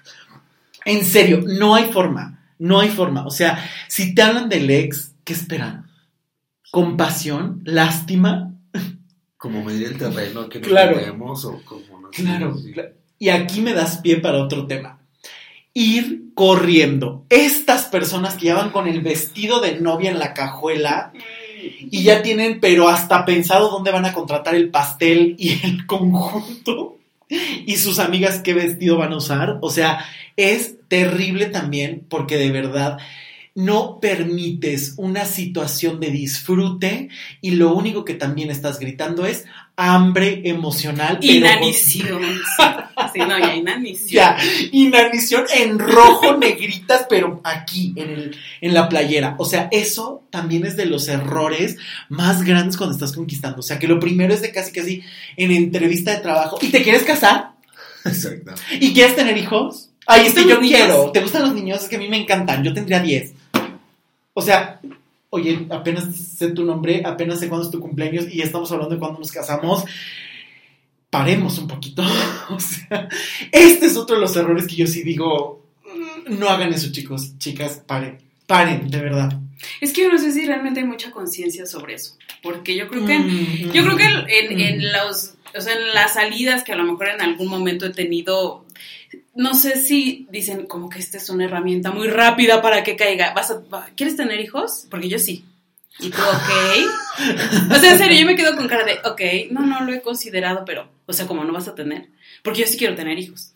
En serio, no hay forma. No hay forma. O sea, si te hablan del ex, ¿qué esperan? ¿Compasión? ¿Lástima? como medir el terreno que nos Claro. metemos o como no sé, Claro, Y aquí me das pie para otro tema. Ir corriendo. Estas personas que ya van con el vestido de novia en la cajuela y ya tienen, pero hasta pensado dónde van a contratar el pastel y el conjunto y sus amigas qué vestido van a usar. O sea, es terrible también porque de verdad no permites una situación de disfrute y lo único que también estás gritando es hambre emocional. Inanición. Sí, Sí, no, ya inanición. ya, inanición en rojo, negritas, pero aquí, en, el, en la playera. O sea, eso también es de los errores más grandes cuando estás conquistando. O sea, que lo primero es de casi casi en entrevista de trabajo. ¿Y te quieres casar? Exacto. ¿Y quieres tener hijos? Ay, es que ¿Te yo quiero. ¿Te gustan los niños? Es que a mí me encantan. Yo tendría 10. O sea, oye, apenas sé tu nombre, apenas sé cuándo es tu cumpleaños y estamos hablando de cuándo nos casamos. Paremos un poquito. O sea, este es otro de los errores que yo sí digo. mm, No hagan eso, chicos, chicas, paren. Paren, de verdad. Es que yo no sé si realmente hay mucha conciencia sobre eso. Porque yo creo que Mm, Yo creo que en, mm. en los, o sea, en las salidas que a lo mejor en algún momento he tenido, no sé si dicen como que esta es una herramienta muy rápida para que caiga. ¿Vas a, va- ¿Quieres tener hijos? Porque yo sí. Y tú, ok. O sea, en serio, yo me quedo con cara de, ok, no, no lo he considerado, pero, o sea, como no vas a tener. Porque yo sí quiero tener hijos.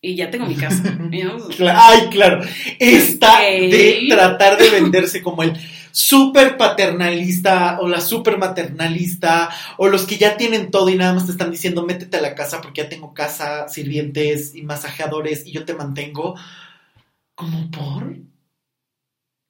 Y ya tengo mi casa. No, Ay, claro. Esta de tratar de venderse como el súper paternalista o la súper maternalista o los que ya tienen todo y nada más te están diciendo métete a la casa porque ya tengo casa, sirvientes y masajeadores y yo te mantengo. ¿Como por?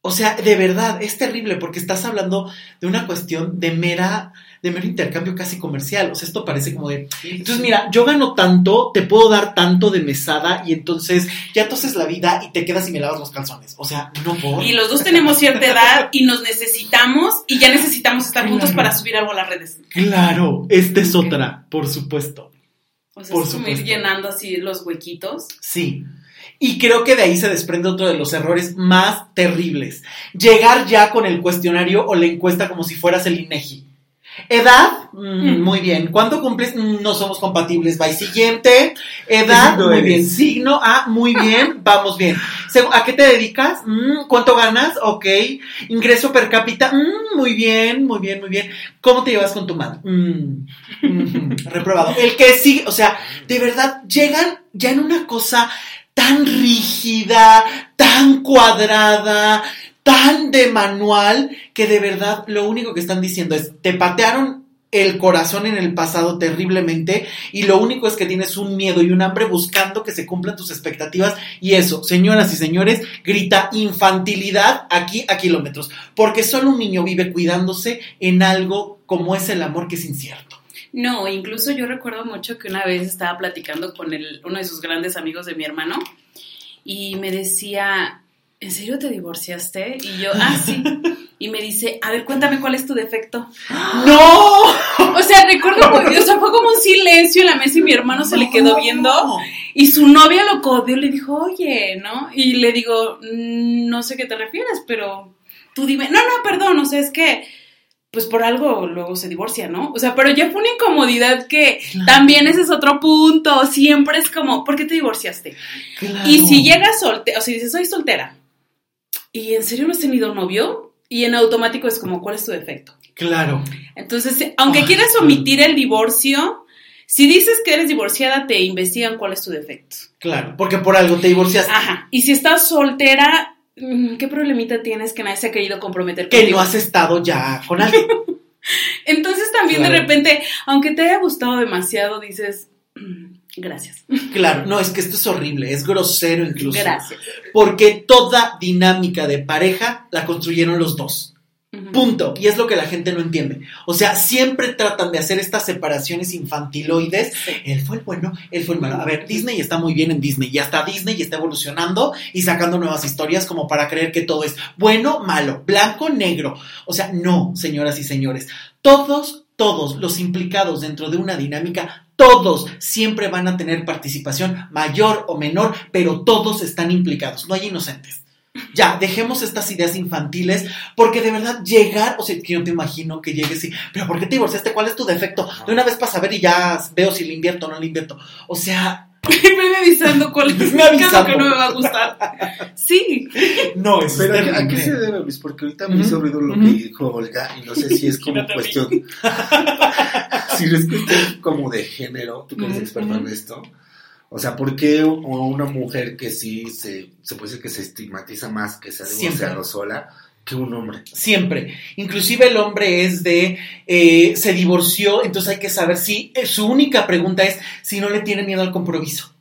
O sea, de verdad, es terrible porque estás hablando de una cuestión de mera, de mero intercambio casi comercial. O sea, esto parece como de, entonces, mira, yo gano tanto, te puedo dar tanto de mesada y entonces ya toses la vida y te quedas y me lavas los calzones. O sea, no por. Y los dos tenemos cierta edad y nos necesitamos y ya necesitamos estar juntos para subir algo a las redes. Claro, esta es otra, por supuesto. O sea, Por es como ir llenando así los huequitos. Sí. Y creo que de ahí se desprende otro de los errores más terribles. Llegar ya con el cuestionario o la encuesta como si fueras el INEGI. Edad, Mm, Mm. muy bien. ¿Cuánto cumples? Mm, No somos compatibles. Bye. Siguiente. Edad, muy eres? bien. Signo, ah, muy bien. Vamos bien. ¿A qué te dedicas? ¿Cuánto ganas? Ok. Ingreso per cápita. Muy bien, muy bien, muy bien. ¿Cómo te llevas con tu madre? Reprobado. El que sigue, o sea, de verdad, llegan ya en una cosa tan rígida, tan cuadrada, tan de manual, que de verdad lo único que están diciendo es, te patearon el corazón en el pasado terriblemente y lo único es que tienes un miedo y un hambre buscando que se cumplan tus expectativas y eso, señoras y señores, grita infantilidad aquí a kilómetros, porque solo un niño vive cuidándose en algo como es el amor que es incierto. No, incluso yo recuerdo mucho que una vez estaba platicando con el, uno de sus grandes amigos de mi hermano y me decía, ¿en serio te divorciaste? Y yo, ah, sí. Y me dice, a ver, cuéntame cuál es tu defecto. ¡No! O sea, recuerdo, o sea, fue como un silencio en la mesa y mi hermano se le quedó viendo y su novia lo codeó y le dijo, oye, ¿no? Y le digo, "Mm, no sé qué te refieres, pero tú dime, no, no, perdón, o sea, es que, pues por algo luego se divorcia, ¿no? O sea, pero ya fue una incomodidad que Claro. también ese es otro punto, siempre es como, ¿por qué te divorciaste? Claro. Y si llegas soltera, o si dices, soy soltera, y en serio no has tenido novio, y en automático es como, ¿cuál es tu defecto? Claro. Entonces, aunque quieras omitir el divorcio, si dices que eres divorciada, te investigan cuál es tu defecto. Claro, porque por algo te divorciaste. Ajá. Y si estás soltera, ¿qué problemita tienes que nadie se ha querido comprometer que contigo? no has estado ya con alguien. Entonces también de repente, aunque te haya gustado demasiado, dices, "Mm, gracias. Claro, no, es que esto es horrible, es grosero incluso. Gracias. Porque toda dinámica de pareja la construyeron los dos. Punto. Y es lo que la gente no entiende. O sea, siempre tratan de hacer estas separaciones infantiloides. Él fue el bueno, él fue el malo. A ver, Disney está muy bien en Disney y hasta Disney está evolucionando y sacando nuevas historias como para creer que todo es bueno, malo, blanco, negro. O sea, no, señoras y señores. Todos, todos los implicados dentro de una dinámica, todos siempre van a tener participación mayor o menor, pero todos están implicados. No hay inocentes. Ya, dejemos estas ideas infantiles, porque de verdad llegar, o sea, que yo te imagino que llegues y, pero ¿por qué te divorciaste? ¿Cuál es tu defecto? De una vez para saber y ya veo si le invierto o no le invierto. O sea, me avisando cuál es, Me avisando. que no me va a gustar. Sí. no, es Pero ¿a qué- ¿a qué terrible. se debe, Luis? Porque ahorita me hizo ruido lo ujú. que dijo Olga y no sé si es como cuestión. si no es cuestión como de género, tú que eres experto en esto. O sea, ¿por qué una mujer que sí se, se puede decir que se estigmatiza más que se ha divorciado sola que un hombre? Siempre. Inclusive el hombre es de, eh, se divorció, entonces hay que saber si, eh, su única pregunta es si no le tiene miedo al compromiso.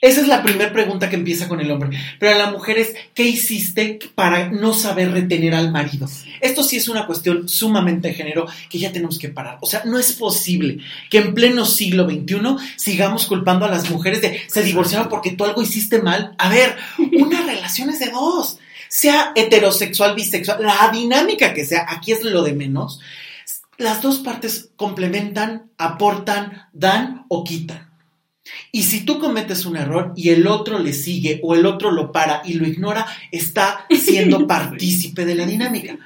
Esa es la primera pregunta que empieza con el hombre. Pero a la mujer es, ¿qué hiciste para no saber retener al marido? Esto sí es una cuestión sumamente de género que ya tenemos que parar. O sea, no es posible que en pleno siglo XXI sigamos culpando a las mujeres de se divorciaron porque tú algo hiciste mal. A ver, una relación es de dos. Sea heterosexual, bisexual, la dinámica que sea, aquí es lo de menos. Las dos partes complementan, aportan, dan o quitan. Y si tú cometes un error y el otro le sigue o el otro lo para y lo ignora, está siendo partícipe de la dinámica.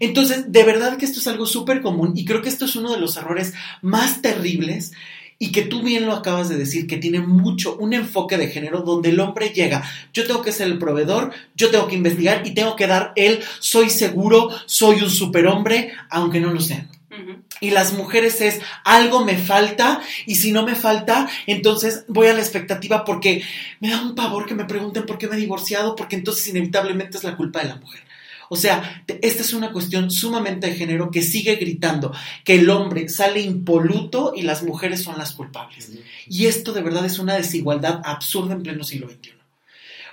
Entonces, de verdad que esto es algo súper común y creo que esto es uno de los errores más terribles y que tú bien lo acabas de decir, que tiene mucho un enfoque de género donde el hombre llega, yo tengo que ser el proveedor, yo tengo que investigar y tengo que dar el soy seguro, soy un superhombre, aunque no lo sean. Ujú. Y las mujeres es algo me falta y si no me falta, entonces voy a la expectativa porque me da un pavor que me pregunten por qué me he divorciado, porque entonces inevitablemente es la culpa de la mujer. O sea, esta es una cuestión sumamente de género que sigue gritando que el hombre sale impoluto y las mujeres son las culpables. Y esto de verdad es una desigualdad absurda en pleno siglo XXI.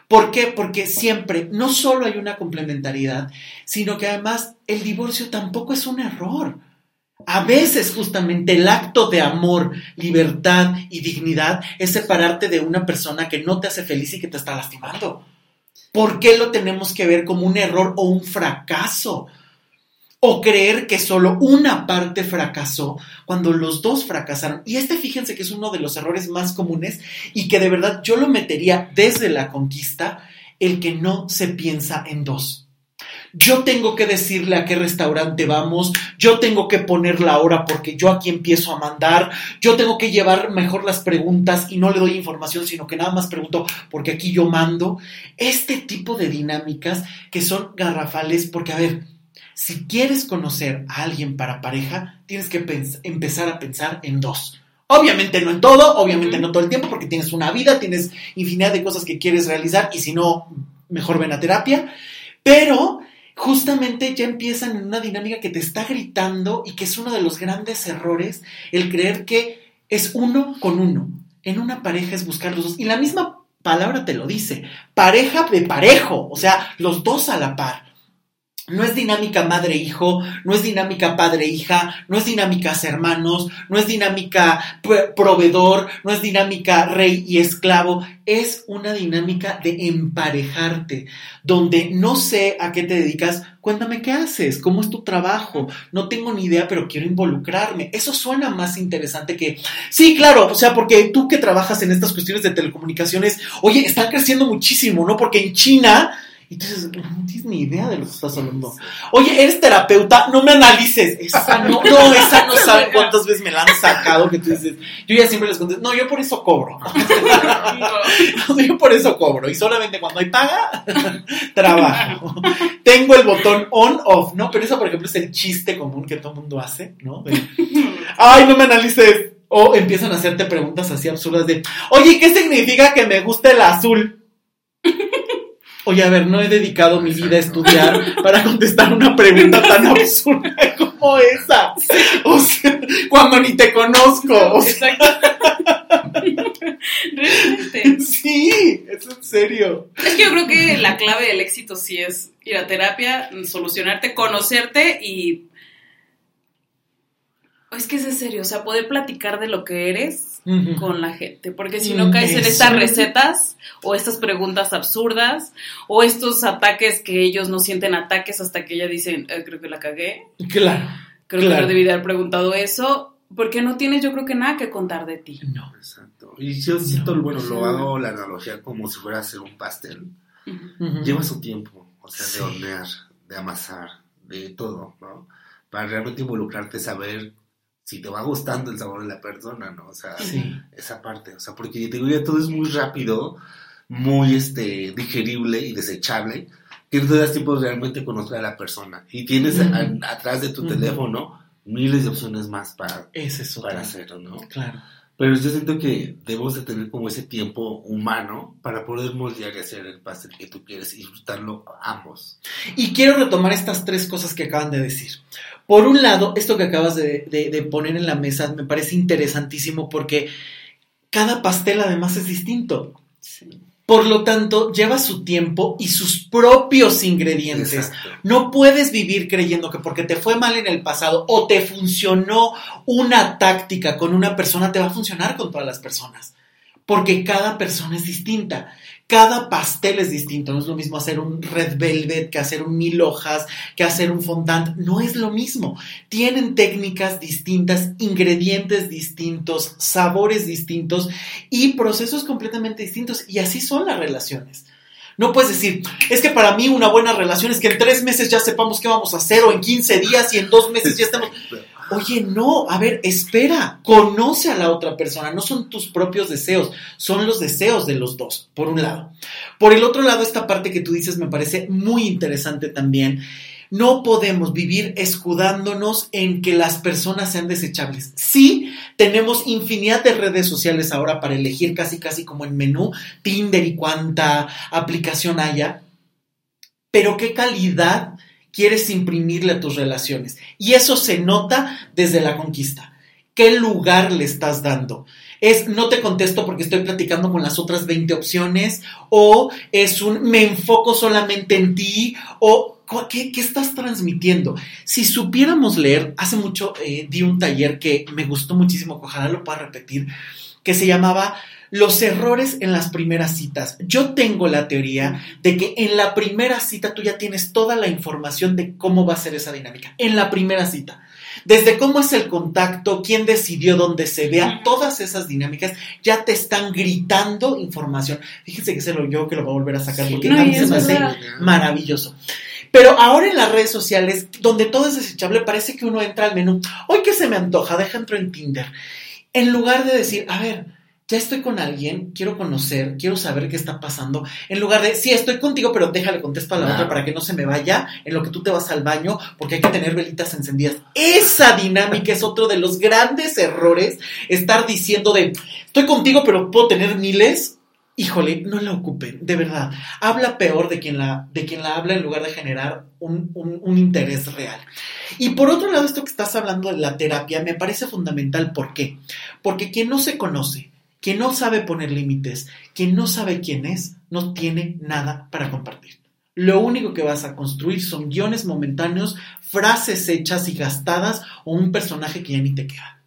¿Por qué? Porque siempre, no solo hay una complementariedad, sino que además el divorcio tampoco es un error. A veces justamente el acto de amor, libertad y dignidad es separarte de una persona que no te hace feliz y que te está lastimando. ¿Por qué lo tenemos que ver como un error o un fracaso? O creer que solo una parte fracasó cuando los dos fracasaron. Y este fíjense que es uno de los errores más comunes y que de verdad yo lo metería desde la conquista, el que no se piensa en dos. Yo tengo que decirle a qué restaurante vamos, yo tengo que poner la hora porque yo aquí empiezo a mandar, yo tengo que llevar mejor las preguntas y no le doy información, sino que nada más pregunto porque aquí yo mando. Este tipo de dinámicas que son garrafales porque, a ver, si quieres conocer a alguien para pareja, tienes que empezar a pensar en dos. Obviamente no en todo, obviamente no todo el tiempo, porque tienes una vida, tienes infinidad de cosas que quieres realizar y si no, mejor ven a terapia. Pero justamente ya empiezan en una dinámica que te está gritando y que es uno de los grandes errores, el creer que es uno con uno. En una pareja es buscar los dos. Y la misma palabra te lo dice, pareja de parejo, o sea, los dos a la par. No es dinámica madre-hijo, no es dinámica padre-hija, no es dinámica hermanos, no es dinámica pro- proveedor, no es dinámica rey y esclavo, es una dinámica de emparejarte, donde no sé a qué te dedicas, cuéntame qué haces, cómo es tu trabajo, no tengo ni idea, pero quiero involucrarme. Eso suena más interesante que, sí, claro, o sea, porque tú que trabajas en estas cuestiones de telecomunicaciones, oye, están creciendo muchísimo, ¿no? Porque en China... Y tú dices, no tienes ni idea de lo que estás hablando. Oye, eres terapeuta, no me analices. Esa no, no, esa no saben cuántas veces me la han sacado que tú dices. Yo ya siempre les contesto, no, yo por eso cobro. yo por eso cobro. Y solamente cuando hay paga, trabajo. Tengo el botón on, off, ¿no? Pero eso, por ejemplo, es el chiste común que todo el mundo hace, ¿no? De, ay, no me analices. O empiezan a hacerte preguntas así absurdas de, oye, ¿qué significa que me gusta el azul? Oye, a ver, no he dedicado mi vida a estudiar para contestar una pregunta tan absurda como esa. O sea, cuando ni te conozco. O sea. Realmente. sí, es en serio. Es que yo creo que la clave del éxito sí es ir a terapia, solucionarte, conocerte y... Es que es en serio, o sea, poder platicar de lo que eres Con la gente, porque si no caes en estas recetas o estas preguntas absurdas o estos ataques que ellos no sienten ataques hasta que ya dicen, "Eh, creo que la cagué, Claro. creo que Claro. no debí de haber preguntado eso, porque no tienes yo creo que nada que contar de ti. No. Exacto. Y yo siento, No, bueno, lo hago la analogía como si fuera a hacer un pastel. Lleva su tiempo, o sea, Sí. de hornear, de amasar, de todo, ¿no? Para realmente involucrarte, saber si te va gustando el sabor de la persona, ¿no? O sea, Sí. esa parte, o sea, porque te digo, ya todo es muy rápido, muy este digerible y desechable, que no te das tiempo de realmente conocer a la persona. Y tienes a- atrás de tu teléfono miles de opciones más para, es para hacerlo, ¿no? Claro. Pero yo siento que debemos de tener como ese tiempo humano para poder moldear y hacer el pastel que tú quieres y disfrutarlo ambos. Y quiero retomar estas tres cosas que acaban de decir. Por un lado, esto que acabas de, de- de poner en la mesa me parece interesantísimo porque cada pastel además es distinto. Sí. Por lo tanto, lleva su tiempo y sus propios ingredientes. Exacto. No puedes vivir creyendo que porque te fue mal en el pasado o te funcionó una táctica con una persona, te va a funcionar con todas las personas. Porque cada persona es distinta. Cada pastel es distinto. No es lo mismo hacer un red velvet que hacer un mil hojas, que hacer un fondant. No es lo mismo. Tienen técnicas distintas, ingredientes distintos, sabores distintos y procesos completamente distintos. Y así son las relaciones. No puedes decir, es que para mí una buena relación es que en tres meses ya sepamos qué vamos a hacer, o en 15 días y en dos meses ya estamos. Oye, no, a ver, espera, conoce a la otra persona, no son tus propios deseos, son los deseos de los dos, por un lado. Por el otro lado, esta parte que tú dices me parece muy interesante también. No podemos vivir escudándonos en que las personas sean desechables. Sí, tenemos infinidad de redes sociales ahora para elegir casi casi como en menú, Tinder y cuánta aplicación haya, pero qué calidad quieres imprimirle a tus relaciones. Y eso se nota desde la conquista. ¿Qué lugar le estás dando? Es no te contesto porque estoy platicando con las otras 20 opciones, o es un me enfoco solamente en ti, o ¿qué, qué estás transmitiendo? Si supiéramos leer, hace mucho eh, di un taller que me gustó muchísimo, ojalá lo pueda repetir, que se llamaba los errores en las primeras citas. Yo tengo la teoría de que en la primera cita tú ya tienes toda la información de cómo va a ser esa dinámica. En la primera cita. Desde cómo es el contacto, quién decidió dónde se vea, todas esas dinámicas ya te están gritando información. Fíjense que se lo yo que lo voy a volver a sacar porque No, a mí se me hace maravilloso. Pero ahora en las redes sociales, donde todo es desechable, parece que uno entra al menú. Hoy que se me antoja, deja entro en Tinder. En lugar de decir, a ver, ya estoy con alguien, quiero conocer, quiero saber qué está pasando. En lugar de, sí, estoy contigo, pero déjale contesto a la otra para que no se me vaya en lo que tú te vas al baño, porque hay que tener velitas encendidas. Esa dinámica es otro de los grandes errores. Estar diciendo de, estoy contigo, pero puedo tener miles. Híjole, no la ocupen, de verdad. Habla peor de quien la, de quien la habla en lugar de generar un, un- un interés real. Y por otro lado, esto que estás hablando de la terapia me parece fundamental. ¿Por qué? Porque quien no se conoce, quien no sabe poner límites, quien no sabe quién es, no tiene nada para compartir. Lo único que vas a construir son guiones momentáneos, frases hechas y gastadas o un personaje que ya ni te queda.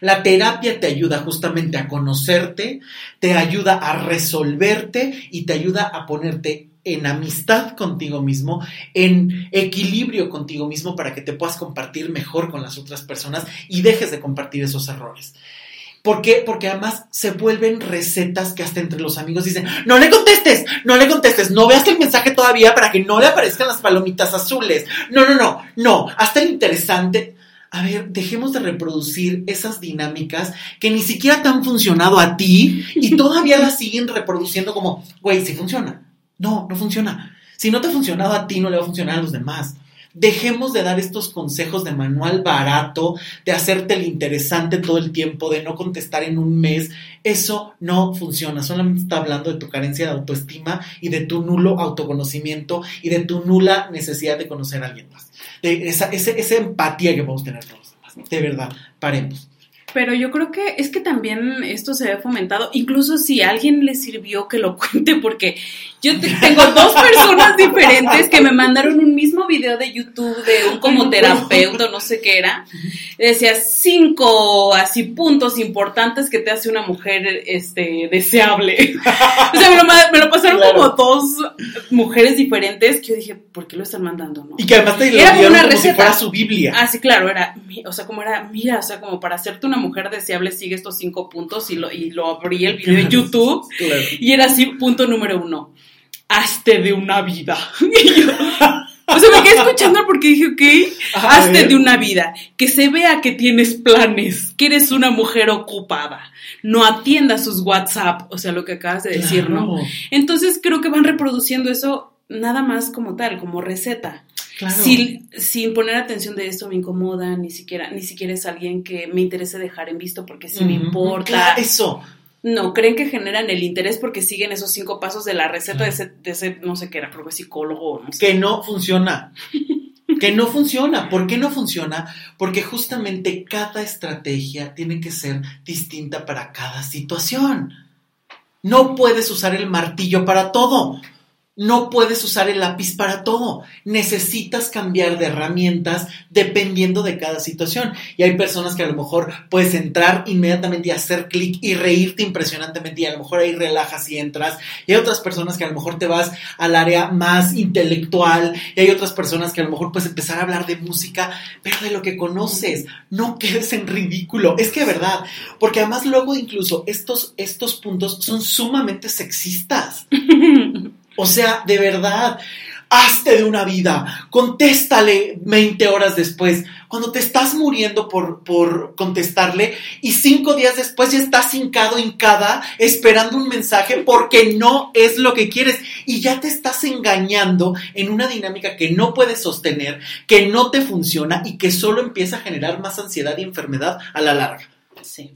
La terapia te ayuda justamente a conocerte, te ayuda a resolverte y te ayuda a ponerte en amistad contigo mismo, en equilibrio contigo mismo para que te puedas compartir mejor con las otras personas y dejes de compartir esos errores. ¿Por qué? Porque además se vuelven recetas que hasta entre los amigos dicen, no le contestes, no le contestes, no veas el mensaje todavía para que no le aparezcan las palomitas azules. No, no, no, no, hasta el interesante. A ver, dejemos de reproducir esas dinámicas que ni siquiera te han funcionado a ti y todavía las siguen reproduciendo como, güey, sí funciona. No, no funciona. Si no te ha funcionado a ti, no le va a funcionar a los demás. Dejemos de dar estos consejos de manual barato, de hacerte el interesante todo el tiempo, de no contestar en un mes. Eso no funciona. Solamente está hablando de tu carencia de autoestima y de tu nulo autoconocimiento y de tu nula necesidad de conocer a alguien más. De esa, esa empatía que podemos tener todos los demás. De verdad, paremos. Pero yo creo que es que también esto se ve fomentado, incluso si a alguien le sirvió que lo cuente, porque yo tengo dos personas diferentes que me mandaron un mismo video de YouTube de un como terapeuta, no sé qué era. Decía cinco así puntos importantes que te hace una mujer este deseable. o sea, me lo, pasaron como dos mujeres diferentes que yo dije, ¿por qué lo están mandando? No? Y que además te era como una como receta. si fuera su Biblia. Ah, sí, claro, era, o sea, como era, mira, o sea, como para hacerte una mujer deseable sigue estos cinco puntos y lo, y lo abrí el video de YouTube Claro. y era así, punto número uno, hazte de una vida. Y yo, o sea, me quedé escuchando porque dije, ok, hazte de una vida, que se vea que tienes planes, que eres una mujer ocupada, no atienda sus WhatsApp, o sea, lo que acabas de decir, ¿no? Entonces creo que van reproduciendo eso nada más como tal, como receta. Claro. Sin, sin poner atención de esto me incomoda, ni siquiera, ni siquiera es alguien que me interese dejar en visto porque sí me Ujú. importa. Claro, eso. No, creen que generan el interés porque siguen esos cinco pasos de la receta de ese, de ese no sé qué era, creo que psicólogo, no sé. que no funciona. Que no funciona. ¿Por qué no funciona? Porque justamente cada estrategia tiene que ser distinta para cada situación. No puedes usar el martillo para todo. No puedes usar el lápiz para todo. Necesitas cambiar de herramientas dependiendo de cada situación. Y hay personas que a lo mejor puedes entrar inmediatamente y hacer clic y reírte impresionantemente y a lo mejor ahí relajas y entras. Y hay otras personas que a lo mejor te vas al área más intelectual y hay otras personas que a lo mejor puedes empezar a hablar de música, pero de lo que conoces. No quedes en ridículo. Es que de verdad, porque además luego incluso estos, estos puntos son sumamente sexistas. O sea, de verdad, hazte de una vida, contéstale 20 horas después, cuando te estás muriendo por, por contestarle y cinco días después ya estás hincado, hincada, esperando un mensaje porque no es lo que quieres. Y ya te estás engañando en una dinámica que no puedes sostener, que no te funciona y que solo empieza a generar más ansiedad y enfermedad a la larga.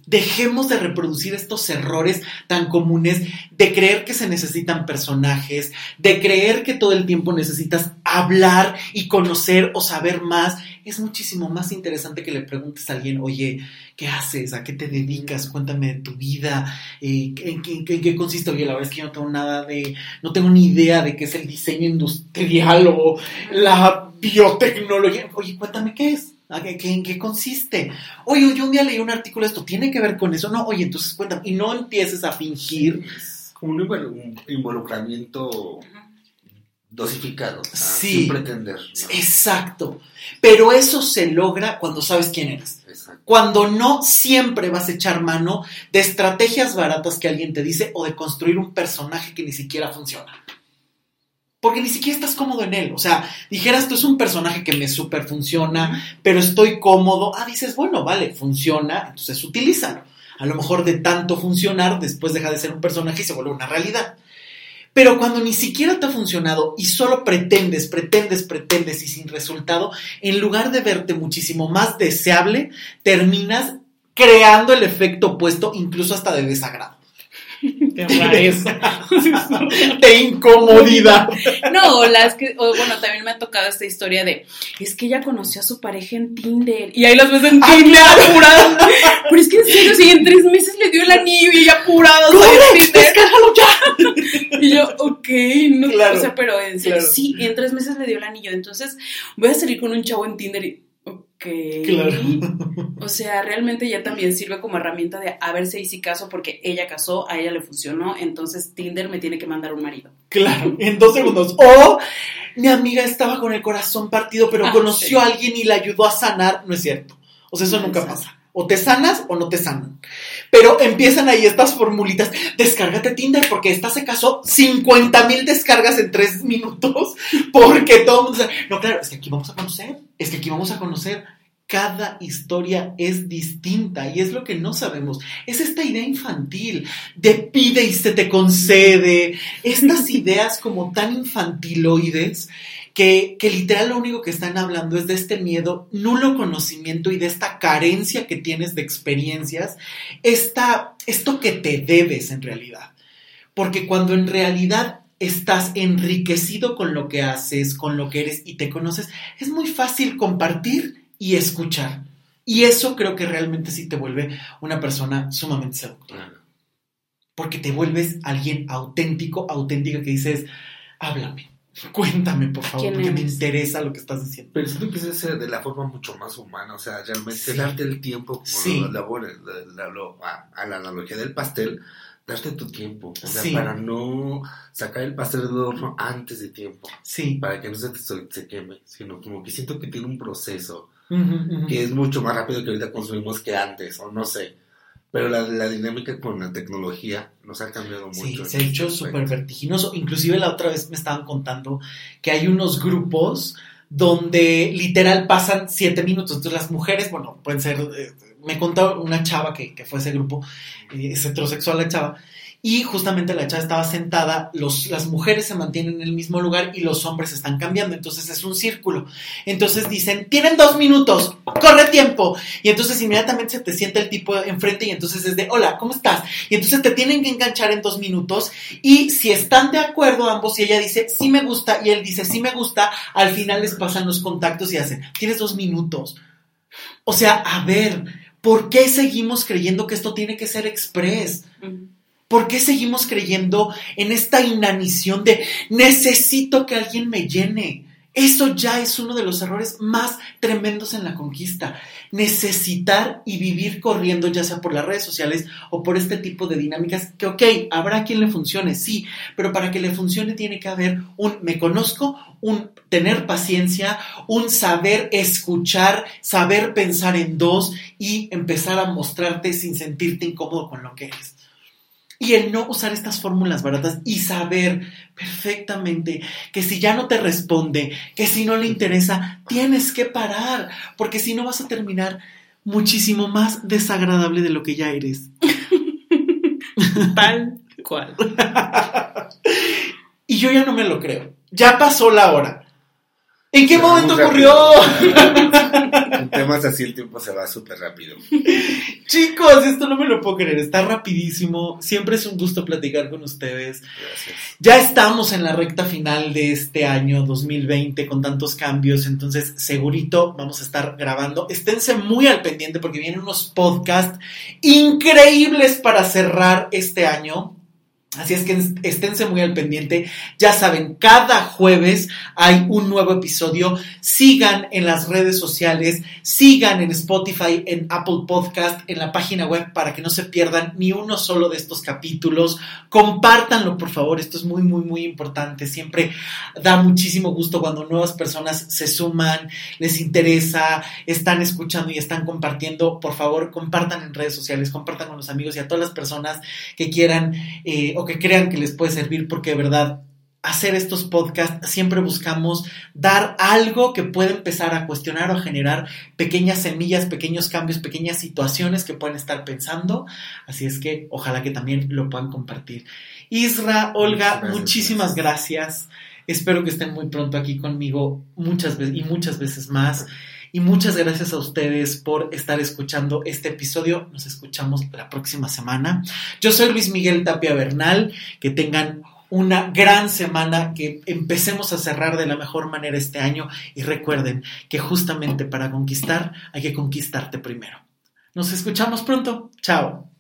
Dejemos de reproducir estos errores tan comunes de creer que se necesitan personajes, de creer que todo el tiempo necesitas hablar y conocer o saber más. Es muchísimo más interesante que le preguntes a alguien, oye, ¿qué haces? ¿A qué te dedicas? Cuéntame de tu vida. Eh, ¿en, qué, en qué- en qué consiste? Oye, la verdad es que yo no tengo nada de, no tengo ni idea de qué es el diseño industrial o la biotecnología. Oye, cuéntame qué es. ¿A qué, qué- ¿En qué consiste? Oye, yo un día leí un artículo, esto tiene que ver con eso. No, oye, entonces cuéntame. Y no empieces a fingir. Es como un invol- un involucramiento dosificado. Sí. Sin pretender. ¿no? Exacto. Pero eso se logra cuando sabes quién eres. Exacto. Cuando no siempre vas a echar mano de estrategias baratas que alguien te dice o de construir un personaje que ni siquiera funciona. Porque ni siquiera estás cómodo en él. O sea, dijeras, tú es un personaje que me súper funciona, pero estoy cómodo. Ah, dices, bueno, vale, funciona, entonces utilízalo. A lo mejor de tanto funcionar, después deja de ser un personaje y se vuelve una realidad. Pero cuando ni siquiera te ha funcionado y solo pretendes, pretendes, pretendes y sin resultado, en lugar de verte muchísimo más deseable, terminas creando el efecto opuesto, incluso hasta de desagrado, Qué rareza. de incomodidad. No, las que, o bueno, también me ha tocado esta historia de, es que ella conoció a su pareja en Tinder. Y ahí las ves en Tinder claro. apurada. Pero es que en serio, si en tres meses le dio el anillo y ella apurada. o sea, en ¡Corre, Tinder. descárgalo ya! Y yo, ok, no, Claro, o sea, pero en serio, claro. sí, en tres meses le dio el anillo. Entonces, voy a salir con un chavo en Tinder y. Claro. O sea, realmente ya también sirve como herramienta de a ver si hice caso porque ella casó, a ella le funcionó, entonces Tinder me tiene que mandar un marido. Claro, en dos segundos. O mi amiga estaba con el corazón partido, pero Ah, conoció sí. a alguien y la ayudó a sanar. No es cierto. O sea, eso No, nunca pasa. O te sanas o no te sanan. Pero empiezan ahí estas formulitas. Descárgate Tinder porque esta se casó 50 mil descargas en tres minutos. Porque todo el mundo dice, no, claro, es que aquí vamos a conocer. Es que aquí vamos a conocer. cada historia es distinta y es lo que no sabemos. Es esta idea infantil de pide y se te concede, estas ideas como tan infantiloides que, que, literal lo único que están hablando es de este miedo, nulo conocimiento y de esta carencia que tienes de experiencias, esta, esto que te debes en realidad. Porque cuando en realidad estás enriquecido con lo que haces, con lo que eres y te conoces, es muy fácil compartir y escuchar. Y eso creo que realmente sí te vuelve una persona sumamente seductora. Porque te vuelves alguien auténtico, auténtica que dices, háblame, cuéntame por favor, porque me interesa lo que estás diciendo. Pero siento que es de la forma mucho más humana, o sea, realmente darte el tiempo, como Sí. lo- lo- lo- lo- a, a la analogía del pastel, darte tu tiempo, o sea, Sí. para no sacar el pastel del horno antes de tiempo, Sí. para que no se te se, queme, sino como que siento que tiene un proceso que es mucho más rápido que ahorita consumimos que antes, o no sé. Pero la, la dinámica con la tecnología nos ha cambiado Sí, mucho. se ha hecho ese súper vertiginoso. Inclusive la otra vez me estaban contando que hay unos grupos donde literal pasan siete minutos. Entonces las mujeres, bueno, pueden ser, eh, me contó una chava que, que fue ese grupo, eh, es heterosexual la chava, y justamente la chava estaba sentada, los, las mujeres se mantienen en el mismo lugar y los hombres están cambiando, entonces es un círculo. Entonces dicen, tienen dos minutos, corre tiempo. Y entonces inmediatamente se te sienta el tipo enfrente y entonces es de, hola, ¿cómo estás? Y entonces te tienen que enganchar en dos minutos y si están de acuerdo ambos y ella dice, sí me gusta y él dice, sí me gusta, al final les pasan los contactos y hacen, tienes dos minutos. O sea, a ver, ¿por qué seguimos creyendo que esto tiene que ser express? ¿Por qué seguimos creyendo en esta inanición de necesito que alguien me llene? Eso ya es uno de los errores más tremendos en la conquista. Necesitar y vivir corriendo, ya sea por las redes sociales o por este tipo de dinámicas, que ok, habrá quien le funcione, sí, pero para que le funcione tiene que haber un me conozco, un tener paciencia, un saber escuchar, saber pensar en dos y empezar a mostrarte sin sentirte incómodo con lo que eres. Y el no usar estas fórmulas baratas y saber perfectamente que si ya no te responde, que si no le interesa, tienes que parar, porque si no vas a terminar muchísimo más desagradable de lo que ya eres. Tal cual. Y yo ya no me lo creo. Ya pasó la hora. ¿En qué momento ocurrió? En temas así el tiempo se va súper rápido. Chicos, esto no me lo puedo creer. Está rapidísimo. Siempre es un gusto platicar con ustedes. Gracias. Ya estamos en la recta final de este año 2020 con tantos cambios, entonces segurito vamos a estar grabando. Esténse muy al pendiente porque vienen unos podcasts increíbles para cerrar este año. Así es que esténse muy al pendiente. Ya saben, cada jueves hay un nuevo episodio. Sigan en las redes sociales, sigan en Spotify, en Apple Podcast, en la página web para que no se pierdan ni uno solo de estos capítulos. Compártanlo, por favor. Esto es muy, muy, muy importante. Siempre da muchísimo gusto cuando nuevas personas se suman, les interesa, están escuchando y están compartiendo. Por favor, compartan en redes sociales, compartan con los amigos y a todas las personas que quieran eh, o que crean que les puede servir, porque de verdad hacer estos podcasts siempre buscamos dar algo que pueda empezar a cuestionar o a generar pequeñas semillas, pequeños cambios, pequeñas situaciones que pueden estar pensando. Así es que ojalá que también lo puedan compartir. Isra, Olga, Muchas gracias, muchísimas gracias. Espero que estén muy pronto aquí conmigo muchas veces y muchas veces más. Y muchas gracias a ustedes por estar escuchando este episodio. Nos escuchamos la próxima semana. Yo soy Luis Miguel Tapia Bernal. Que tengan una gran semana, que empecemos a cerrar de la mejor manera este año y recuerden que justamente para conquistar hay que conquistarte primero. Nos escuchamos pronto. Chao.